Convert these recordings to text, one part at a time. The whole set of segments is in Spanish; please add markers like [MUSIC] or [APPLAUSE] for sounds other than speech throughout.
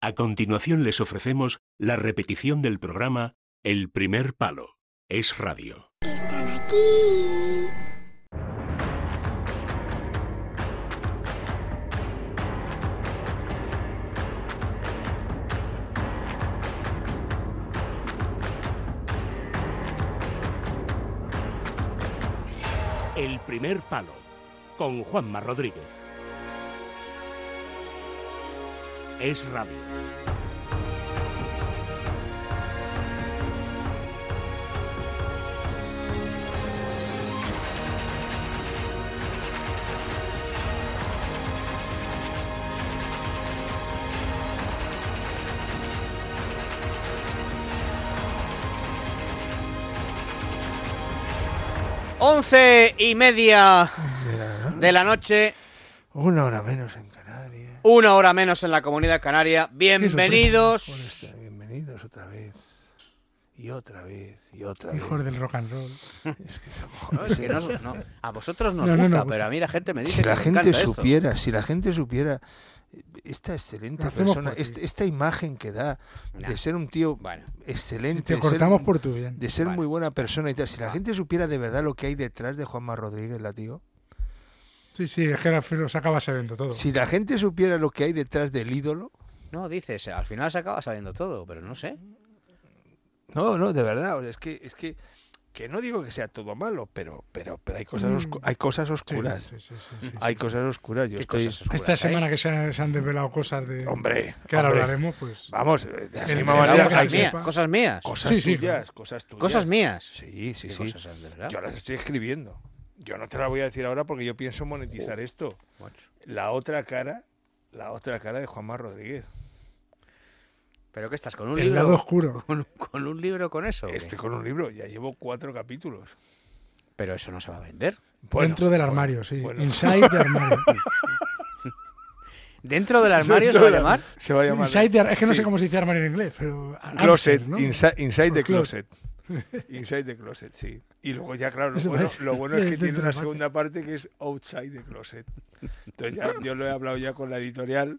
A continuación les ofrecemos la repetición del programa El primer palo. Es radio. Están aquí. El primer palo. Con Juanma Rodríguez. Es radio. Once y media de la noche, Una hora menos en. Una hora menos en la comunidad canaria. Bienvenidos. Bueno, está, bienvenidos otra vez. Y otra vez, y otra vez. Hijos del rock and roll. [LAUGHS] Es que somos- No, es que no- no, a vosotros nos No, no, gusta, no, pero a mí la gente me dice Si que la me gente esto. supiera, si la gente supiera eh, esta excelente persona, este- esta imagen que da Nah. de ser un tío Bueno, excelente, Te de ser- cortamos por tu bien. de ser Vale. muy buena persona y tal. Si la gente supiera de verdad lo que hay detrás de Juanma Rodríguez, la tío. Sí, sí, es que al final se acaba sabiendo todo. Si la gente supiera lo que hay detrás del ídolo. no, dices, al final se acaba sabiendo todo, pero no sé. No, no, de verdad. o sea, es que, es que, que no digo que sea todo malo, pero, pero, pero hay cosas, Mm. hay cosas Sí, oscuras. sí, sí, sí, sí, Hay cosas oscuras. Yo ¿Qué estoy. cosas oscuras Esta hay? semana que se, han- se han desvelado cosas de. Hombre, que ahora hombre. hablaremos, pues. Vamos, de la El- misma manera Cosas sepa. cosas mías. cosas Sí, sí, tuyas, claro. cosas tuyas. Cosas mías. Sí, sí, ¿Qué sí. cosas? Yo las estoy escribiendo. Yo no te las voy a decir ahora porque yo pienso monetizar esto. Macho. La otra cara, la otra cara de Juanma Rodríguez. ¿Pero qué estás? ¿Con un El libro? lado oscuro. [LAUGHS] ¿Con, con un libro con eso? Estoy con un libro, ya llevo cuatro capítulos. Pero eso no se va a vender. Bueno, Dentro del bueno, armario, sí. bueno. Inside the armario. [LAUGHS] ¿Dentro del armario se va a llamar? Se va a llamar. Inside the es que no sí. sé cómo se dice armario en inglés, pero. Closet, ¿no? insi- inside the closet. [LAUGHS] Inside the closet, sí. Y luego ya, claro, lo bueno, lo bueno [LAUGHS] es que tiene una segunda parte que es outside the closet. Entonces ya yo lo he hablado ya con la editorial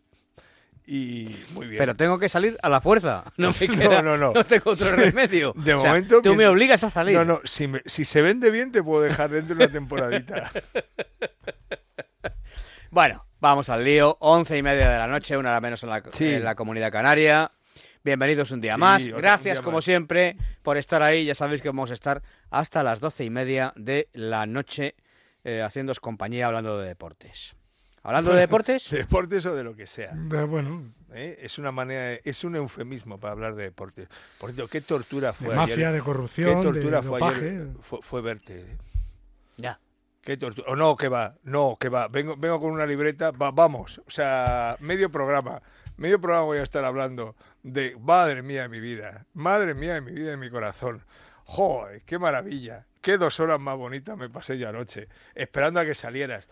y muy bien. Pero tengo que salir a la fuerza. No me [LAUGHS] No, queda, no, no. tengo otro remedio. De O sea, momento, tú me obligas a salir. No, no, si, me- si se vende bien te puedo dejar dentro de una temporadita. Bueno, vamos al lío. Once y media de la noche, una hora menos en la, Sí. en la comunidad canaria. Bienvenidos un día Sí, más. Gracias, día como más. siempre, por estar ahí. Ya sabéis que vamos a estar hasta las doce y media de la noche eh, haciéndoos compañía hablando de deportes. Hablando de deportes, [LAUGHS] De deportes o de lo que sea. De- bueno, ¿eh? Es una manera, es un eufemismo para hablar de deportes. Por cierto, qué tortura de fue mafia, ayer. de Qué corrupción, de tortura fue dopaje. ayer. Fue, fue verte. ¿eh? ya. Qué tortura. O no, que va, no, que va. Vengo, vengo con una libreta, va- vamos. O sea, medio programa. Medio programa voy a estar hablando de madre mía de mi vida. Madre mía de mi vida y de mi corazón. Joder, qué maravilla. Qué dos horas más bonitas me pasé yo anoche. Esperando a que salieras.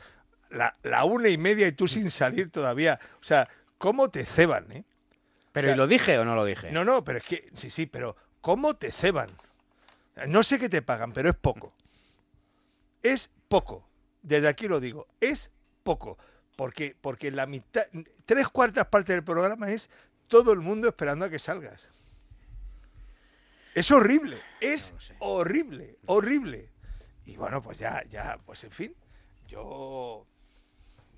La, la una y media y tú sin salir todavía. O sea, ¿cómo te ceban, eh? Pero O sea, ¿y lo dije o no lo dije? No, no, pero es que, sí, sí, pero ¿cómo te ceban? No sé qué te pagan, pero es poco. Es poco. Desde aquí lo digo, es poco. Porque, porque la mitad, tres cuartas partes del programa es todo el mundo esperando a que salgas. Es horrible, es No horrible, horrible. Y bueno, pues ya, ya, pues en fin, yo,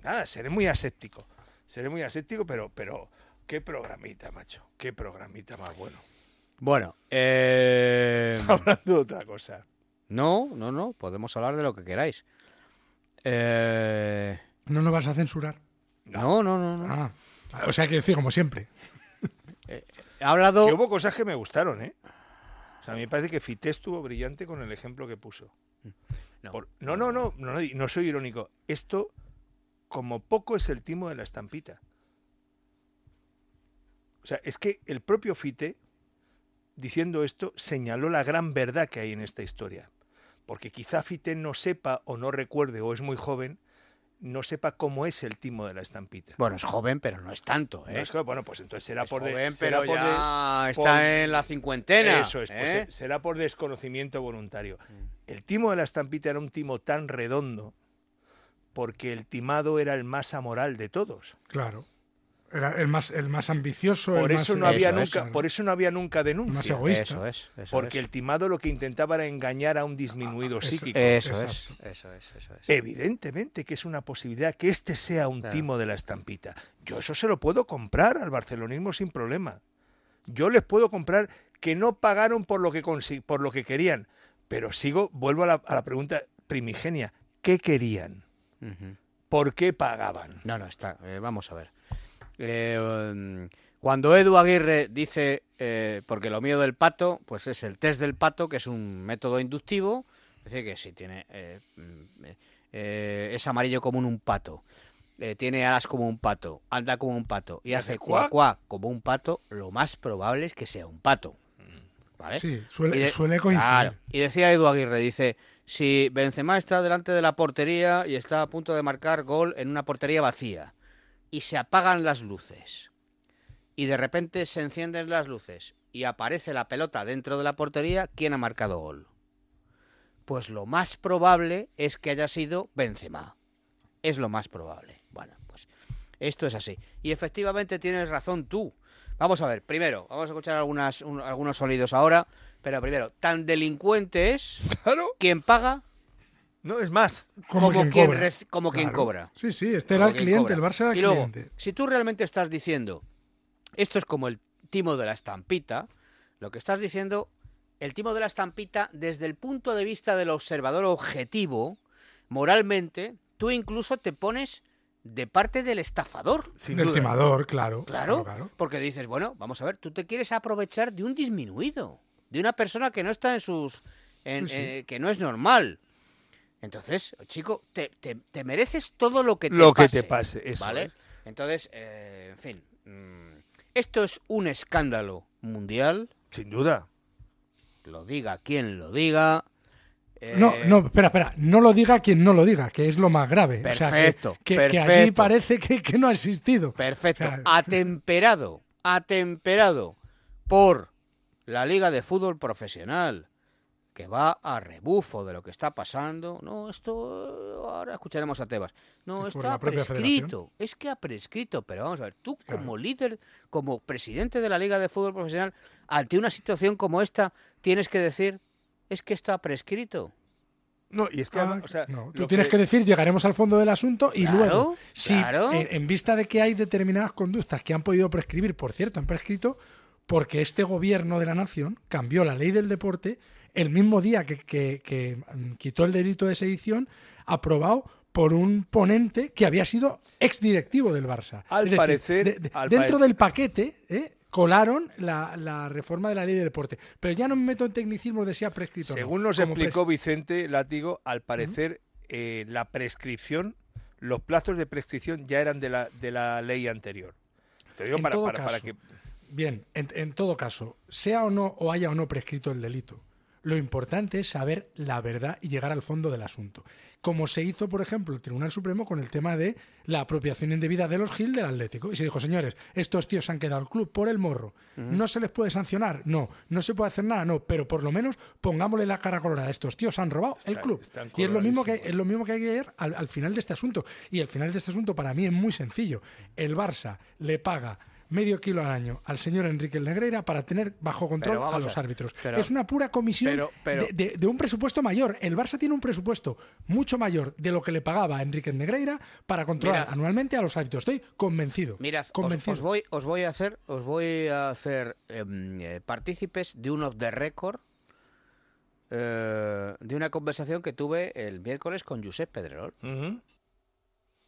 nada, seré muy aséptico. Seré muy aséptico, pero, pero, qué programita, macho. Qué programita más bueno. Bueno, eh... [LAUGHS] Hablando de otra cosa. no, no, no, podemos hablar de lo que queráis. Eh... No nos vas a censurar. No, no, no, no. Ah, o sea, que decir, como siempre. [LAUGHS] He hablado... Que hubo cosas que me gustaron, ¿eh? O sea, a mí me parece que Fité estuvo brillante con el ejemplo que puso. No. Por- no, no, no, no, no, no soy irónico. Esto, como poco, es el timo de la estampita. O sea, es que el propio Fite, diciendo esto, señaló la gran verdad que hay en esta historia. Porque quizá Fite no sepa o no recuerde o es muy joven, no sepa cómo es el timo de la estampita. Bueno, es joven, pero no es tanto, No ¿eh? es que- bueno, pues entonces será Es por de- joven, será pero por de- ya está por- en la cincuentena. Eso es, pues, ¿eh? eh, será por desconocimiento voluntario. Mm. El timo de la estampita era un timo tan redondo porque el timado era el más amoral de todos. Claro. Era el más, el más ambicioso. Por el eso más, no había Eso nunca, por eso no había nunca denuncia. Más egoísta. Eso es, eso Porque es. el timado lo que intentaba era engañar a un disminuido eso- psíquico. Eso es, eso es, eso es. Evidentemente que es una posibilidad que este sea un Claro. timo de la estampita. Yo eso se lo puedo comprar al barcelonismo sin problema. Yo les puedo comprar que no pagaron por lo que consi- por lo que querían, pero sigo, vuelvo a la, a la pregunta primigenia, ¿qué querían? ¿Por qué pagaban? No, no, está. eh, vamos a ver. Eh, um, cuando Edu Aguirre dice, eh, porque lo mío del pato, pues es el test del pato, que es un método inductivo, es decir, que si tiene, eh, mm, eh, eh, es amarillo como un pato, eh, tiene alas como un pato, anda como un pato y hace cuac? cuá como un pato, lo más probable es que sea un pato. ¿Vale? Sí, suele, Y de- suele coincidir. Claro. Y decía Edu Aguirre, dice, si Benzema está delante de la portería y está a punto de marcar gol en una portería vacía y se apagan las luces y de repente se encienden las luces y aparece la pelota dentro de la portería, ¿quién ha marcado gol? Pues lo más probable es que haya sido Benzema. Es lo más probable. Bueno, pues esto es así. Y efectivamente tienes razón tú. Vamos a ver, primero, vamos a escuchar algunas, un- algunos sonidos ahora, pero primero, tan delincuente es [LAUGHS] Claro, quien paga no es más. Como, como quien quien cobra. reci- como quien Claro. cobra. Sí, sí, este como era el cliente, cobra. el Barça era el y luego, cliente. si tú realmente estás diciendo, esto es como el timo de la estampita, lo que estás diciendo, el timo de la estampita, desde el punto de vista del observador objetivo, moralmente, tú incluso te pones de parte del estafador. Sin Del duda. timador, claro. Claro, claro. porque dices, bueno, vamos a ver, tú te quieres aprovechar de un disminuido, de una persona que no está en sus... en- Sí, sí. eh, que no es normal. Entonces, chico, te, te- te mereces todo lo que te Lo que pase. te pase, eso ¿Vale? es. Entonces, eh, en fin, mm, esto es un escándalo mundial, Sin duda. lo diga quien lo diga. eh, No, no, espera, espera. No lo diga quien no lo diga, que es lo más grave. O sea, que- Perfecto, que, allí perfecto. parece que, que no ha existido. Perfecto. O sea, [LAUGHS] Atemperado, atemperado por la Liga de Fútbol Profesional, que va a rebufo de lo que está pasando. No, esto ahora escucharemos a Tebas. No, propia prescrito. Es que ha prescrito, pero vamos a ver, tú Claro. como líder, como presidente de la Liga de Fútbol Profesional, ante una situación como esta, tienes que decir, es que esto ha prescrito. No, y es que, Ah, además, o sea, no, tú tienes que... decir, llegaremos al fondo del asunto y Claro, luego, si claro. en, en vista de que hay determinadas conductas que han podido prescribir, por cierto, han prescrito porque este gobierno de la nación cambió la ley del deporte el mismo día que, que- que, mm, quitó el delito de sedición, aprobado por un ponente que había sido exdirectivo del Barça. Al decir, parecer- de- de- al dentro pare- del paquete ¿eh? colaron la, la reforma de la ley del deporte. Pero ya no me meto en tecnicismos de si ha prescrito. Según nos explicó Vicente Látigo, al parecer eh, la prescripción, los plazos de prescripción ya eran de la, de la ley anterior. Te digo En para, todo para, para caso, que... Bien, en, en todo caso, sea o no o haya o no prescrito el delito, lo importante es saber la verdad y llegar al fondo del asunto. Como se hizo, por ejemplo, el Tribunal Supremo con el tema de la apropiación indebida de los Gil del Atlético. Y se dijo, señores, estos tíos se han quedado al club por el morro. ¿No se les puede sancionar? No. ¿No se puede hacer nada? No. Pero por lo menos pongámosle la cara colorada. Estos tíos han robado el club. Y es lo, mismo que, es lo mismo que hay que ver al, al final de este asunto. Y el final de este asunto para mí es muy sencillo. El Barça le paga medio kilo al año al señor Enrique Negreira para tener bajo control a los ver, árbitros. pero- es una pura comisión pero- pero- de, de- de un presupuesto mayor. El Barça tiene un presupuesto mucho mayor de lo que le pagaba a Enrique Negreira para controlar Mirad. anualmente a los árbitros. Estoy convencido. Mirad, os, convencido. os voy, os voy a hacer, os voy a hacer em, eh, partícipes de un off the record eh, de una conversación que tuve el miércoles con Josep Pedrerol.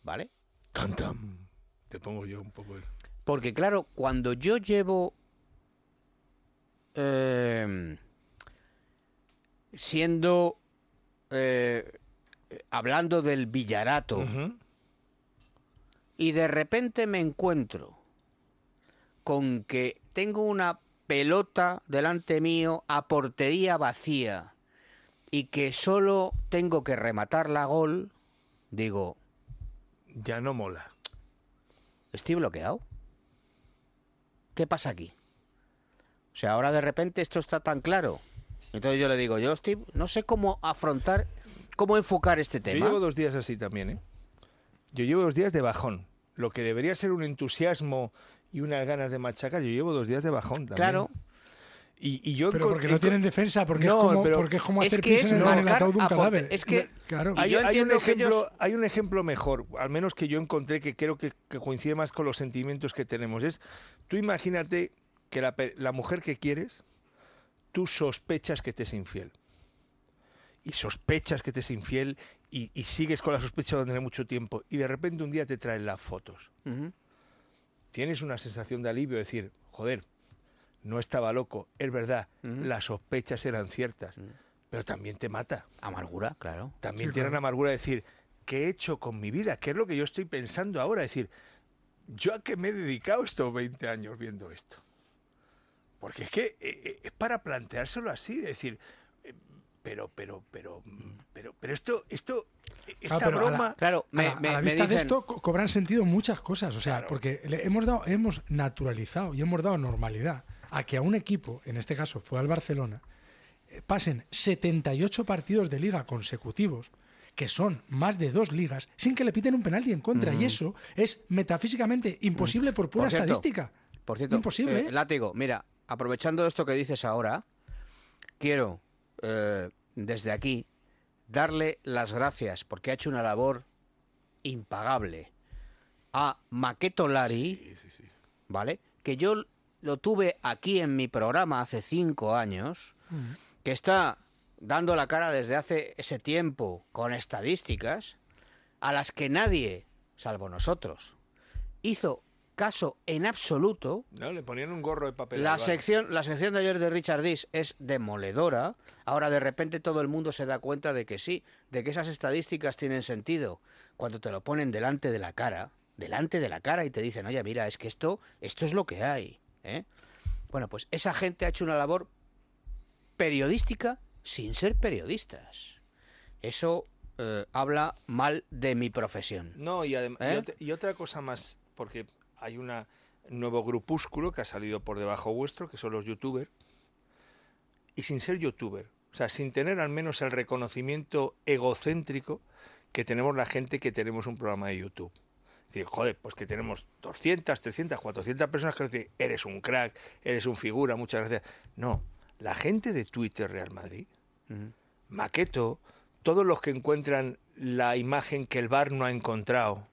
¿vale? Tan, tan. Te pongo yo un poco... el- Porque claro, cuando yo llevo em, siendo eh, hablando del Villarato y de repente me encuentro con que tengo una pelota delante mío a portería vacía y que solo tengo que rematarla a gol, digo, Ya no mola. ¿estoy bloqueado? ¿Qué pasa aquí? O sea, ahora de repente esto está tan claro. Entonces yo le digo, yo estoy, no sé cómo afrontar, cómo enfocar este Yo tema. llevo dos días así también, ¿eh? Yo llevo dos días de bajón. Lo que debería ser un entusiasmo y unas ganas de machacar, yo llevo dos días de bajón también. Claro, Y, y yo Pero porque no tienen defensa, porque, No, es, como, pero porque es como es hacer que pis es en el, en el ataúd de un cadáver. es que- claro. Hay, un ejemplo, ellos- hay un ejemplo mejor, al menos que yo encontré que creo que, que coincide más con los sentimientos que tenemos. Es, tú imagínate que la, pe- la mujer que quieres, tú sospechas que te es infiel. Y sospechas que te es infiel y, y sigues con la sospecha durante mucho tiempo. Y de repente un día te traen las fotos. Tienes una sensación de alivio, decir, joder, no estaba loco, es verdad, las sospechas eran ciertas. Pero también te mata. amargura, claro. También Sí, tiene claro. una amargura de decir, ¿qué he hecho con mi vida? ¿Qué es lo que yo estoy pensando ahora? decir, ¿yo a qué me he dedicado estos 20 años viendo esto? Porque es que eh, eh, es para planteárselo así, decir, eh, pero, pero, pero, pero, pero esto, esto, esta Ah, pero a la- broma... Claro, me, a la, me- a la me vista de dicen- esto co- cobran sentido muchas cosas, o sea, Claro. porque le hemos dado, hemos naturalizado y hemos dado normalidad a que a un equipo, en este caso fue al Barcelona, eh, pasen 78 partidos de liga consecutivos, que son más de dos ligas, sin que le piten un penalti en contra. Y eso es metafísicamente imposible por pura Por cierto, estadística. Por cierto, Imposible, eh, ¿eh? Látigo, mira, aprovechando esto que dices ahora, quiero eh, desde aquí darle las gracias porque ha hecho una labor impagable a Maqueto Lari, ¿vale? Que yo lo tuve aquí en mi programa hace cinco años, que está dando la cara desde hace ese tiempo con estadísticas a las que nadie, salvo nosotros, hizo caso en absoluto. No, le ponían un gorro de papel. La sección, la sección de ayer de Richard Dis es demoledora. Ahora de repente todo el mundo se da cuenta de que sí, de que esas estadísticas tienen sentido cuando te lo ponen delante de la cara, delante de la cara y te dicen, oye, mira, es que esto, esto es lo que hay. ¿Eh?". Bueno, pues esa gente ha hecho una labor periodística sin ser periodistas. Eso eh, habla mal de mi profesión. No, y, y ¿Eh? y otra cosa más, porque hay un nuevo grupúsculo que ha salido por debajo vuestro, que son los youtubers, y sin ser youtuber, o sea, sin tener al menos el reconocimiento egocéntrico que tenemos la gente que tenemos un programa de YouTube. Es decir, joder, pues que tenemos 200, 300, 400 personas que dicen, eres un crack, eres un figura, muchas gracias. No, la gente de Twitter Real Madrid. Maqueto, todos los que encuentran la imagen que el bar no ha encontrado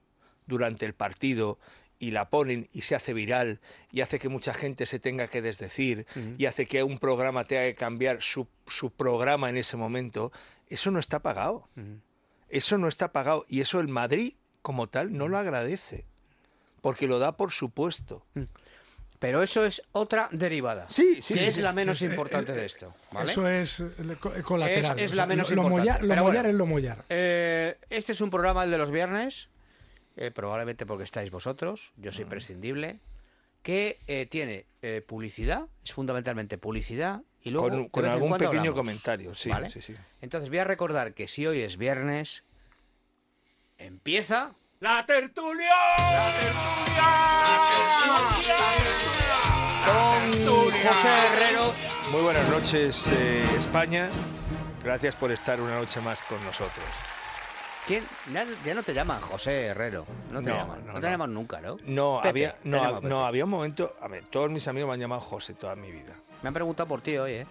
durante el partido y la ponen y se hace viral y hace que mucha gente se tenga que desdecir y hace que un programa tenga que cambiar su, su programa en ese momento, eso no está pagado. Eso no está pagado y eso el Madrid como tal no lo agradece porque lo da por supuesto. Pero eso es otra derivada. Sí, sí, que sí, es sí. la menos Sí, sí, importante eh, de esto. ¿vale? Eso es eh, co- colateral. Es- es la menos lo, lo importante, mollar, lo mollar bueno. es lo mollar. Eh, este es un programa el de los viernes, eh, probablemente porque estáis vosotros, yo soy prescindible, que eh, tiene eh, publicidad, es fundamentalmente publicidad, y luego Con, algún pequeño hablamos, comentario, sí, ¿vale? sí, sí. Entonces voy a recordar que si hoy es viernes, empieza... ¡La tertulia! Con José Herrero. Muy buenas noches, eh, España. Gracias por estar una noche más con nosotros. ¿Quién? Ya, ya no te llaman José Herrero. No te No, llaman. no, No, te no. llaman nunca, ¿no? No, Pepe, había, te no, llamo hab- Pepe. no, había un momento. A ver, todos mis amigos me han llamado José toda mi vida. Me han preguntado por ti hoy, ¿eh?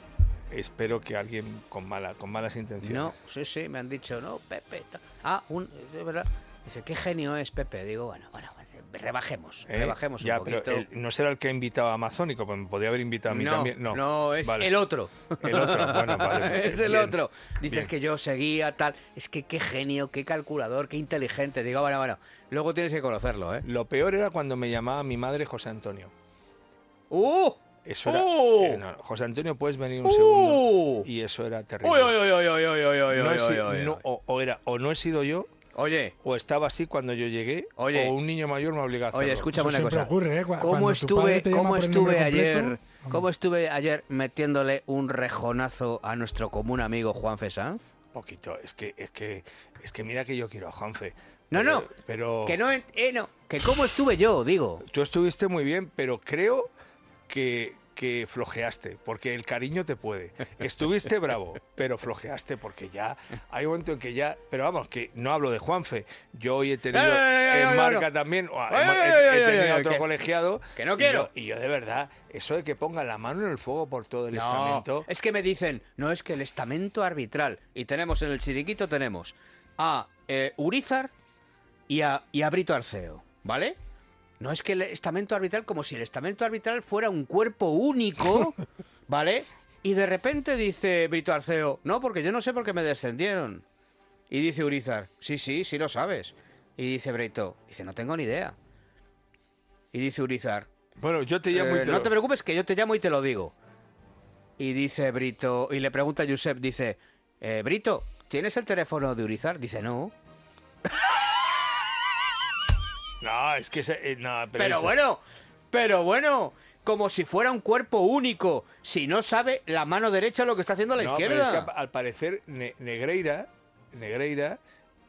Espero que alguien con, mala, con malas intenciones. No, sí, sí, me han dicho, no, Pepe. ta- Ah, un, verdad. Dice, qué genio es Pepe. Digo, bueno, bueno, rebajemos, ¿Eh? rebajemos Ya, un pero poquito. el- no será el que ha invitado a Amazónico, pues me podía haber invitado a mí no, también. No, no, es Vale. el otro. El otro, bueno, vale. [LAUGHS] es el bien, otro. Dices bien. que yo seguía tal. Es que qué genio, qué calculador, qué inteligente. Digo, bueno, bueno. Luego tienes que conocerlo, ¿eh? Lo peor era cuando me llamaba mi madre José Antonio. ¡Uh! Eso era. ¡Uh! eh, no, José Antonio, puedes venir un segundo. Y eso era terrible. ¡Uy, uy, uy, uy, uy, uy, uy, No he uy, si- uy, uy, no, uy. o, o era o no he sido yo Oye, o estaba así cuando yo llegué, Oye. o un niño mayor me obliga a hacerlo. oye, escúchame Eso una cosa. ocurre, ¿eh? ¿Cómo estuve, cómo estuve ayer? ¿Cómo estuve ayer metiéndole un rejonazo a nuestro común amigo Juan Fesanz? poquito. Es que, es que, es que mira que yo quiero a Juanfe. No, Pero- no, Pero Que no, eh, no, que cómo estuve yo, digo. tú estuviste muy bien, pero creo que, que flojeaste, porque el cariño te puede. Estuviste [LAUGHS] bravo, pero flojeaste, porque ya hay un momento en que ya. Pero vamos, que no hablo de Juanfe. Yo hoy he tenido en marca también, he, tenido otro que- colegiado. que no y quiero. yo- Y yo, de verdad, eso de que pongan la mano en el fuego por todo el No, estamento. es que me dicen, no, es que el estamento arbitral. Y tenemos en el chiriquito, tenemos a eh, Urizar y a, y a Brito Arceo, ¿vale? No es que el estamento arbitral, como si el estamento arbitral fuera un cuerpo único, [LAUGHS] ¿vale? Y de repente dice Brito Arceo, no, porque yo no sé por qué me descendieron. Y dice Urizar, sí, sí, sí lo sabes. Y dice Brito, dice, no tengo ni idea. Y dice Urizar, Bueno, yo te llamo eh, y te no lo- te preocupes que yo te llamo y te lo digo. Y dice Brito, y le pregunta a Josep, dice, eh, Brito, ¿tienes el teléfono de Urizar? Dice, no. No, es que. ese- eh, no, pero bueno, pero bueno, como si fuera un cuerpo único, si no sabe la mano derecha lo que está haciendo la No, pero izquierda. es que al parecer Ne- Negreira, Negreira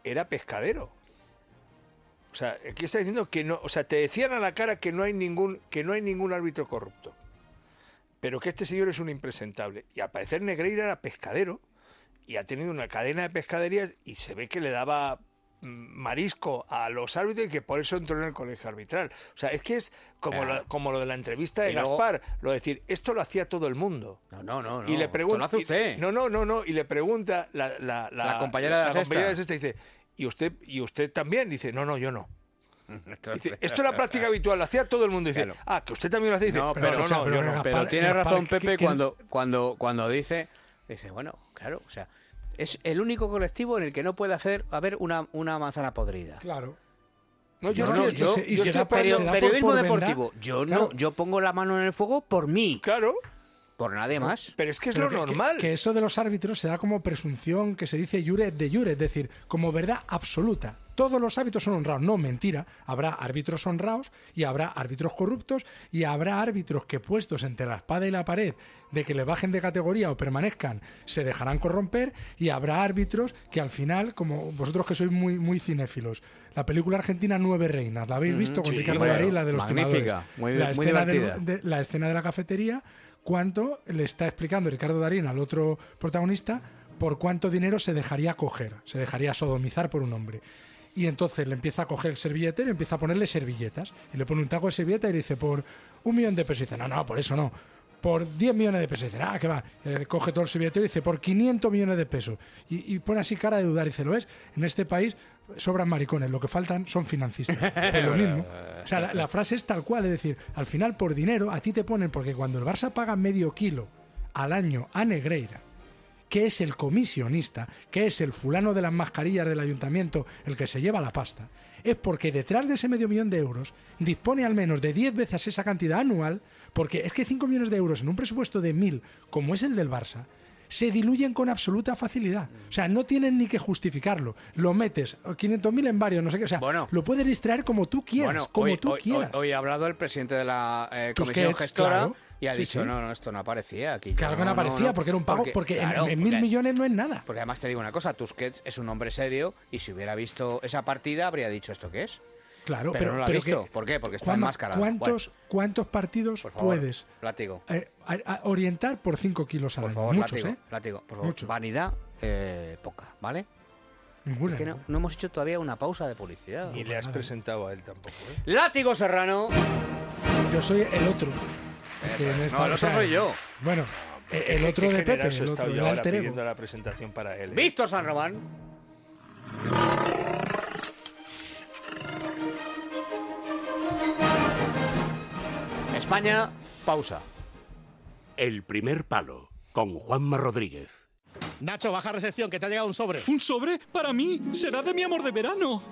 era pescadero. O sea, aquí está diciendo que no, o sea, te decían a la cara que no hay ningún que no hay ningún árbitro corrupto. Pero que este señor es un impresentable y al parecer Negreira era pescadero y ha tenido una cadena de pescaderías y se ve que le daba marisco a los árbitros y que por eso entró en el colegio arbitral. O sea, es que es como, lo, como lo de la entrevista de Y luego- Gaspar, lo de decir, esto lo hacía todo el mundo. No, no, no, no. Y le pregunta. lo hace usted. No, no, no, no. Y le pregunta la, la, La compañera de la compañera de sexta. dice, ¿y usted, ¿y usted también? Dice, no, no, yo no. [LAUGHS] Esto- Dice, esto era práctica habitual, lo hacía todo el mundo. Dice, Claro. ah, que usted también lo hace. Dice, No, pero- no, no, pero- no. Pero tiene razón ¿qué- Pepe cuando, cuando, cuando dice, dice, bueno, claro, o sea, es el único colectivo en el que no puede hacer haber una, una manzana podrida. Claro. No, yo No, yo- periodismo deportivo. Yo no, yo pongo la mano en el fuego por mí, Claro, por nadie más. pero es que es Pero lo que- normal. Que, eso de los árbitros se da como presunción que se dice jure de jure, es decir, como verdad absoluta. Todos los árbitros son honrados. No, mentira. Habrá árbitros honrados y habrá árbitros corruptos y habrá árbitros que puestos entre la espada y la pared de que le bajen de categoría o permanezcan se dejarán corromper y habrá árbitros que al final, como vosotros que sois muy, muy cinéfilos, la película argentina Nueve Reinas, ¿la habéis visto con sí, Ricardo bueno, Darín, la de los magnífica, timadores? muy- la muy escena divertida. de- la escena de la cafetería, cuánto le está explicando Ricardo Darín al otro protagonista por cuánto dinero se dejaría coger, se dejaría sodomizar por un hombre. Y entonces le empieza a coger el servillete y empieza a ponerle servilletas. Y le pone un taco de servilleta y le dice, por un millón de pesos. Y dice, no, no, por eso no. Por 10 millones de pesos. Y dice, ah, que va. Eh, coge todo el servillete y dice, por 500 millones de pesos. Y, y pone así cara de dudar. Y dice, ¿lo ves? En este país sobran maricones. Lo que faltan son financistas. [LAUGHS] Pues lo mismo. O sea, la, la frase es tal cual. Es decir, al final por dinero a ti te ponen, porque cuando el Barça paga medio kilo al año a Negreira, que es el comisionista, que es el fulano de las mascarillas del ayuntamiento, el que se lleva la pasta, es porque detrás de ese medio millón de euros dispone al menos de 10 veces esa cantidad anual, porque es que 5 millones de euros en un presupuesto de 1.000, como es el del Barça, se diluyen con absoluta facilidad. O sea, no tienen ni que justificarlo. Lo metes, 500.000 en varios, no sé qué. O sea, Bueno. lo puedes distraer como tú quieras, Bueno, como hoy, tú hoy- quieras. hoy- hoy ha hablado el presidente de la eh, Tusquets, comisión gestora claro. y ha Sí, dicho, sí. no, no, esto no aparecía aquí. Claro que no, aparecía, porque era un pago, porque, en- claro, en, mil porque- millones no es nada. Porque además te digo una cosa, Tusquets es un hombre serio y si hubiera visto esa partida habría dicho esto qué es. Claro, Pero pero, no lo ha pero visto. que- ¿Por qué? Porque está enmascarado. ¿cuántos, ¿Cuántos partidos Por favor, puedes látigo. eh, a- a- orientar por 5 kilos al Por año? favor, Muchos, látigo, ¿eh? látigo, por favor. Muchos. Vanidad eh, poca, ¿vale? Ninguna. Es que no, no hemos hecho todavía una pausa de publicidad. Ni le has presentado a él tampoco. ¿eh? Látigo Serrano. Yo soy el otro. que No, el o otro sea, soy yo. Bueno, el otro de Pepe, el otro, el alter ego. la presentación para él. ¿eh? Víctor San Román. España, pausa. El primer palo con Juanma Rodríguez. Nacho, baja recepción, que te ha llegado un sobre. ¿Un sobre? Para mí. Será de mi amor de verano.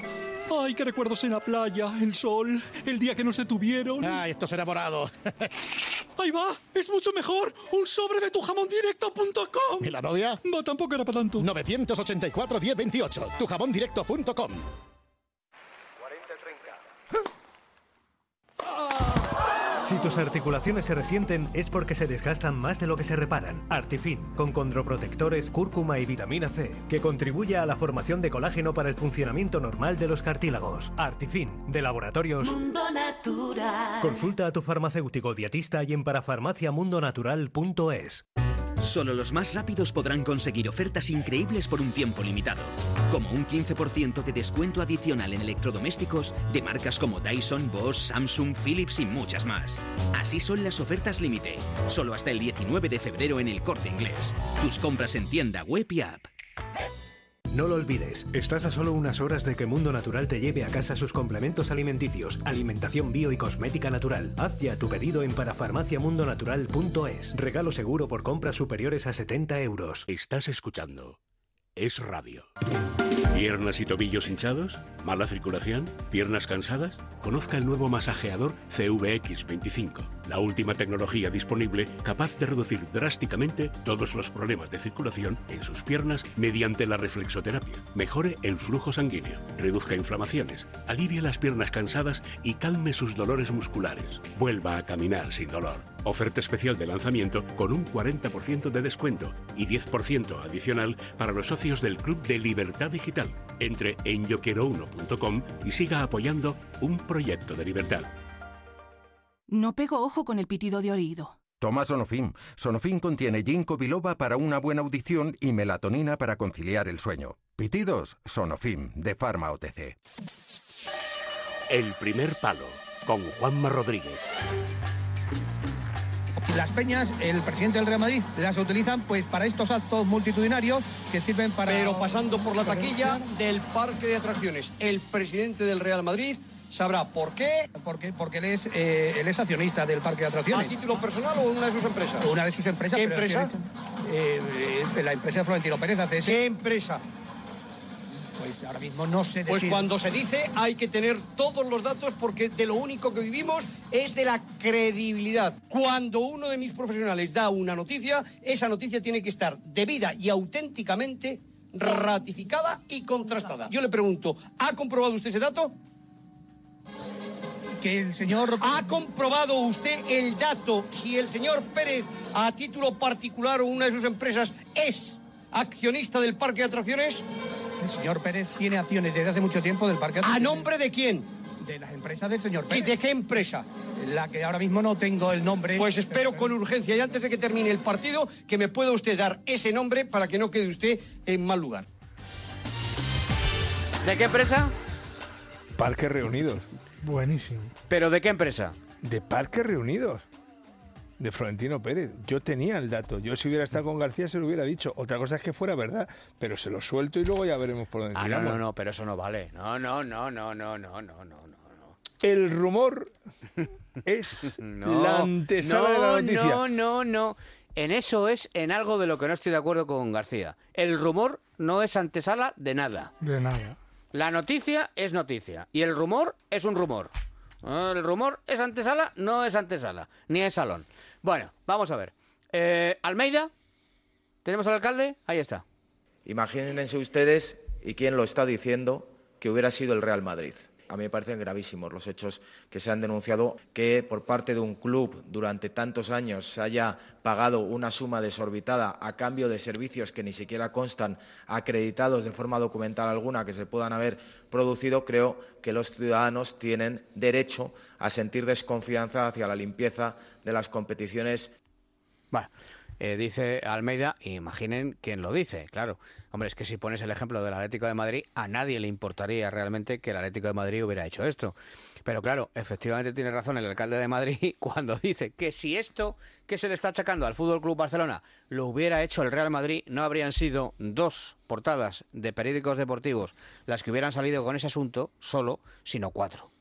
Ay, qué recuerdos en la playa, el sol, el día que nos detuvieron. Ay, estos enamorados. [LAUGHS] Ahí va, es mucho mejor. Un sobre de tujamondirecto.com. ¿Y la novia? Va, tampoco era para tanto. 984 1028, tujamondirecto.com. Si tus articulaciones se resienten es porque se desgastan más de lo que se reparan. Artifin, con condroprotectores, cúrcuma y vitamina C, que contribuye a la formación de colágeno para el funcionamiento normal de los cartílagos. Artifin, de laboratorios. Mundo Natural. Consulta a tu farmacéutico dietista y en parafarmaciamundonatural.es. Solo los más rápidos podrán conseguir ofertas increíbles por un tiempo limitado, como un 15% de descuento adicional en electrodomésticos de marcas como Dyson, Bosch, Samsung, Philips y muchas más. Así son las ofertas límite, solo hasta el 19 de febrero en el Corte Inglés. Tus compras en tienda web y app. No lo olvides, estás a solo unas horas de que Mundo Natural te lleve a casa sus complementos alimenticios, alimentación bio y cosmética natural. Haz ya tu pedido en parafarmaciamundonatural.es. Regalo seguro por compras superiores a 70 euros. Estás escuchando. Es radio. ¿Piernas y tobillos hinchados? ¿Mala circulación? ¿Piernas cansadas? Conozca el nuevo masajeador CVX25, la última tecnología disponible capaz de reducir drásticamente todos los problemas de circulación en sus piernas mediante la reflexoterapia. Mejore el flujo sanguíneo, reduzca inflamaciones, alivie las piernas cansadas y calme sus dolores musculares. Vuelva a caminar sin dolor. Oferta especial de lanzamiento con un 40% de descuento y 10% adicional para los socios del Club de Libertad Digital. Entre en yoquierouno.com y siga apoyando un proyecto de libertad. No pego ojo con el pitido de oído. Toma Sonofim. Sonofim contiene ginkgo biloba para una buena audición y melatonina para conciliar el sueño. Pitidos, Sonofim, de Pharma OTC. El primer palo, con Juanma Rodríguez. Las peñas, el presidente del Real Madrid las utilizan pues para estos actos multitudinarios que sirven para... Pero pasando por la taquilla del parque de atracciones, el presidente del Real Madrid sabrá por qué. Porque, porque él, es, eh, él es accionista del parque de atracciones. ¿A título personal o una de sus empresas? Una de sus empresas. ¿Qué empresa? eh, eh, la empresa de Florentino Pérez ACS. ¿Qué empresa? Pues ahora mismo no sé Pues cuando se dice hay que tener todos los datos porque de lo único que vivimos es de la credibilidad. Cuando uno de mis profesionales da una noticia, esa noticia tiene que estar debida y auténticamente ratificada y contrastada. Yo le pregunto, ¿ha comprobado usted ese dato? Que el señor... ¿Ha comprobado usted el dato si el señor Pérez, a título particular o una de sus empresas, es accionista del parque de atracciones? El señor Pérez tiene acciones desde hace mucho tiempo del parque de ¿A atracciones. nombre de quién? De las empresas del señor ¿Y Pérez. de qué empresa? La que ahora mismo no tengo el nombre. Pues espero con urgencia y antes de que termine el partido que me pueda usted dar ese nombre para que no quede usted en mal lugar. ¿De qué empresa? Parques Reunidos. Buenísimo. ¿Pero de qué empresa? De Parques Reunidos. De Florentino Pérez. Yo tenía el dato. Yo si hubiera estado con García se lo hubiera dicho. Otra cosa es que fuera verdad. Pero se lo suelto y luego ya veremos por dónde Ah, no, tiramos. no, no, pero eso no vale. No, no, no, no, no, no, no, no, no. El rumor [LAUGHS] es No, la antesala de la no, noticia. No, no, no. En eso es en algo de lo que no estoy de acuerdo con García. El rumor no es antesala de nada. De nada. La noticia es noticia y el rumor es un rumor. El rumor es antesala, no es antesala, ni es salón. Bueno, vamos a ver. Eh, Almeida, ¿tenemos al alcalde? Ahí está. Imagínense ustedes, y quién lo está diciendo, que hubiera sido el Real Madrid. A mí me parecen gravísimos los hechos que se han denunciado, que por parte de un club durante tantos años se haya pagado una suma desorbitada a cambio de servicios que ni siquiera constan acreditados de forma documental alguna que se puedan haber producido. Creo que los ciudadanos tienen derecho a sentir desconfianza hacia la limpieza de las competiciones eh, dice Almeida, imaginen quién lo dice, claro. Hombre, es que si pones el ejemplo del Atlético de Madrid, a nadie le importaría realmente que el Atlético de Madrid hubiera hecho esto. Pero claro, efectivamente tiene razón el alcalde de Madrid [LAUGHS] cuando dice que si esto que se le está achacando al Fútbol Club Barcelona lo hubiera hecho el Real Madrid, no habrían sido dos portadas de periódicos deportivos las que hubieran salido con ese asunto solo, sino cuatro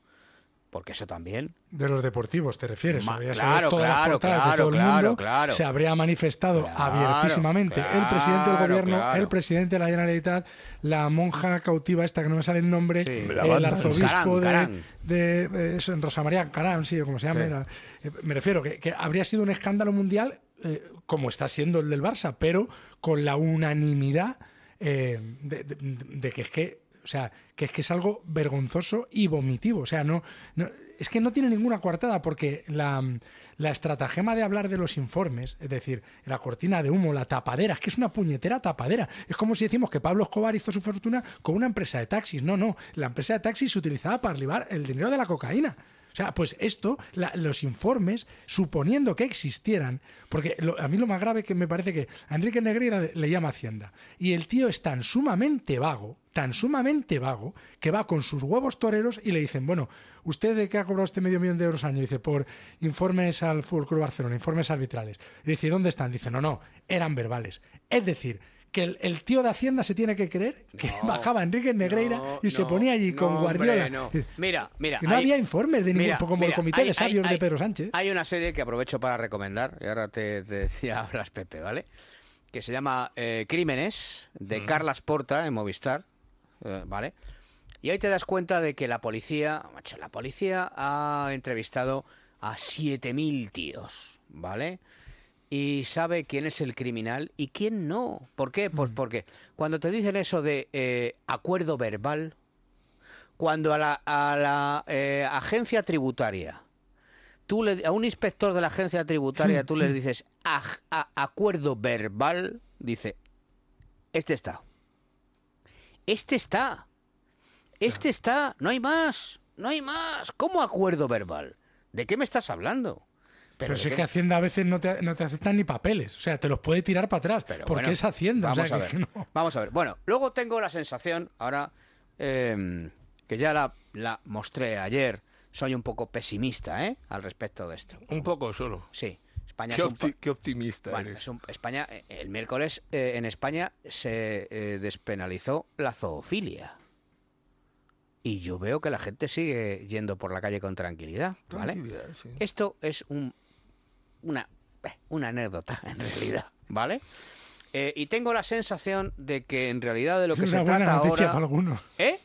porque eso también. De los deportivos, ¿te refieres? Ma- Habría claro, todas las claro, portadas de todo el mundo. claro. Se habría manifestado Claro, abiertísimamente el presidente del gobierno, claro. el presidente de la Generalitat, la monja cautiva esta que no me sale el nombre, La el arzobispo Carán, de, Carán. de, de- eso, Rosa María Carán, sí, o como se llama. Sí. era. Eh, me refiero que, que habría sido un escándalo mundial eh, como está siendo el del Barça, pero con la unanimidad eh, de, de- de que es que, o sea, que es que es algo vergonzoso y vomitivo. O sea, no, es que no tiene ninguna coartada porque la, estratagema de hablar de los informes, es decir, la cortina de humo, la tapadera, es que es una puñetera tapadera. Es como si decimos que Pablo Escobar hizo su fortuna con una empresa de taxis. No, no, la empresa de taxis se utilizaba para libar el dinero de la cocaína. O sea, pues esto, los informes, suponiendo que existieran, porque a mí lo más grave que me parece que a Enrique Negreira le, le llama Hacienda, y el tío es tan sumamente vago, tan sumamente vago, que va con sus huevos toreros y le dicen, bueno, ¿usted de qué ha cobrado este medio millón de euros al año? Dice, por informes al Fútbol Club Barcelona, informes arbitrales. Y dice, ¿dónde están? Dice, no, no, eran verbales. Es decir, que el, el tío de Hacienda se tiene que creer que bajaba Enrique Negreira No, y se no, ponía allí con Guardiola. hombre, no. Mira, mira. Y no hay- había informes de ningún, mira, como mira, el comité hay- de sabios hay- de Pedro Sánchez. Hay una serie que aprovecho para recomendar, y ahora te, te decía [LAUGHS] hablas Pepe, ¿vale? Que se llama eh, Crímenes, de Carlas Porta, en Movistar, ¿vale? Y ahí te das cuenta de que la policía, macho, la policía ha entrevistado a 7.000 tíos, ¿vale? Y sabe quién es el criminal y quién no. ¿Por qué? Pues porque cuando te dicen eso de eh, acuerdo verbal, cuando a la, a la eh, agencia tributaria, tú le, a un inspector de la agencia tributaria, [LAUGHS] tú le dices "Aj- a- acuerdo verbal, dice, este está. Este está. Este está. No hay más. No hay más. ¿Cómo acuerdo verbal? ¿De qué me estás hablando? Pero, ¿de si es que Hacienda a veces no te, no te aceptan ni papeles. O sea, te los puede tirar para atrás. porque bueno, es Hacienda. o Vamos sea, a ver. que [LAUGHS] no. Vamos a ver. Bueno, luego tengo la sensación, ahora eh, que ya la, la mostré ayer, soy un poco pesimista ¿eh? al respecto de esto. Un poco solo. Sí. España Qué, es un pa- opti- qué optimista Bueno, eres. es un- España, eh, el miércoles eh, en España se eh, despenalizó la zoofilia. Y yo veo que la gente sigue yendo por la calle con tranquilidad, ¿vale? Tranquilidad, sí. Esto es un, una, una anécdota, [LAUGHS] en realidad, ¿vale? Eh, y tengo la sensación de que en realidad de lo que Es se una buena trata noticia ahora... para algunos. ¿Eh?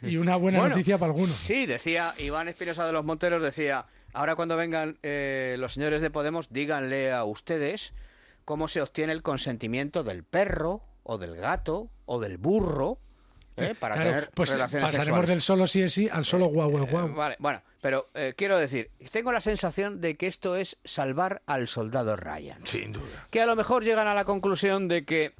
Y una buena Bueno, noticia para algunos. Sí, decía Iván Espinosa de los Monteros, decía, ahora cuando vengan eh, los señores de Podemos, díganle a ustedes cómo se obtiene el consentimiento del perro o del gato o del burro ¿eh? para Claro, tener pues relaciones pasaremos sexuales. del solo sí es sí al solo guau guau guau. Eh, vale, bueno, pero eh, quiero decir, tengo la sensación de que esto es salvar al soldado Ryan. Sin duda. Que a lo mejor llegan a la conclusión de que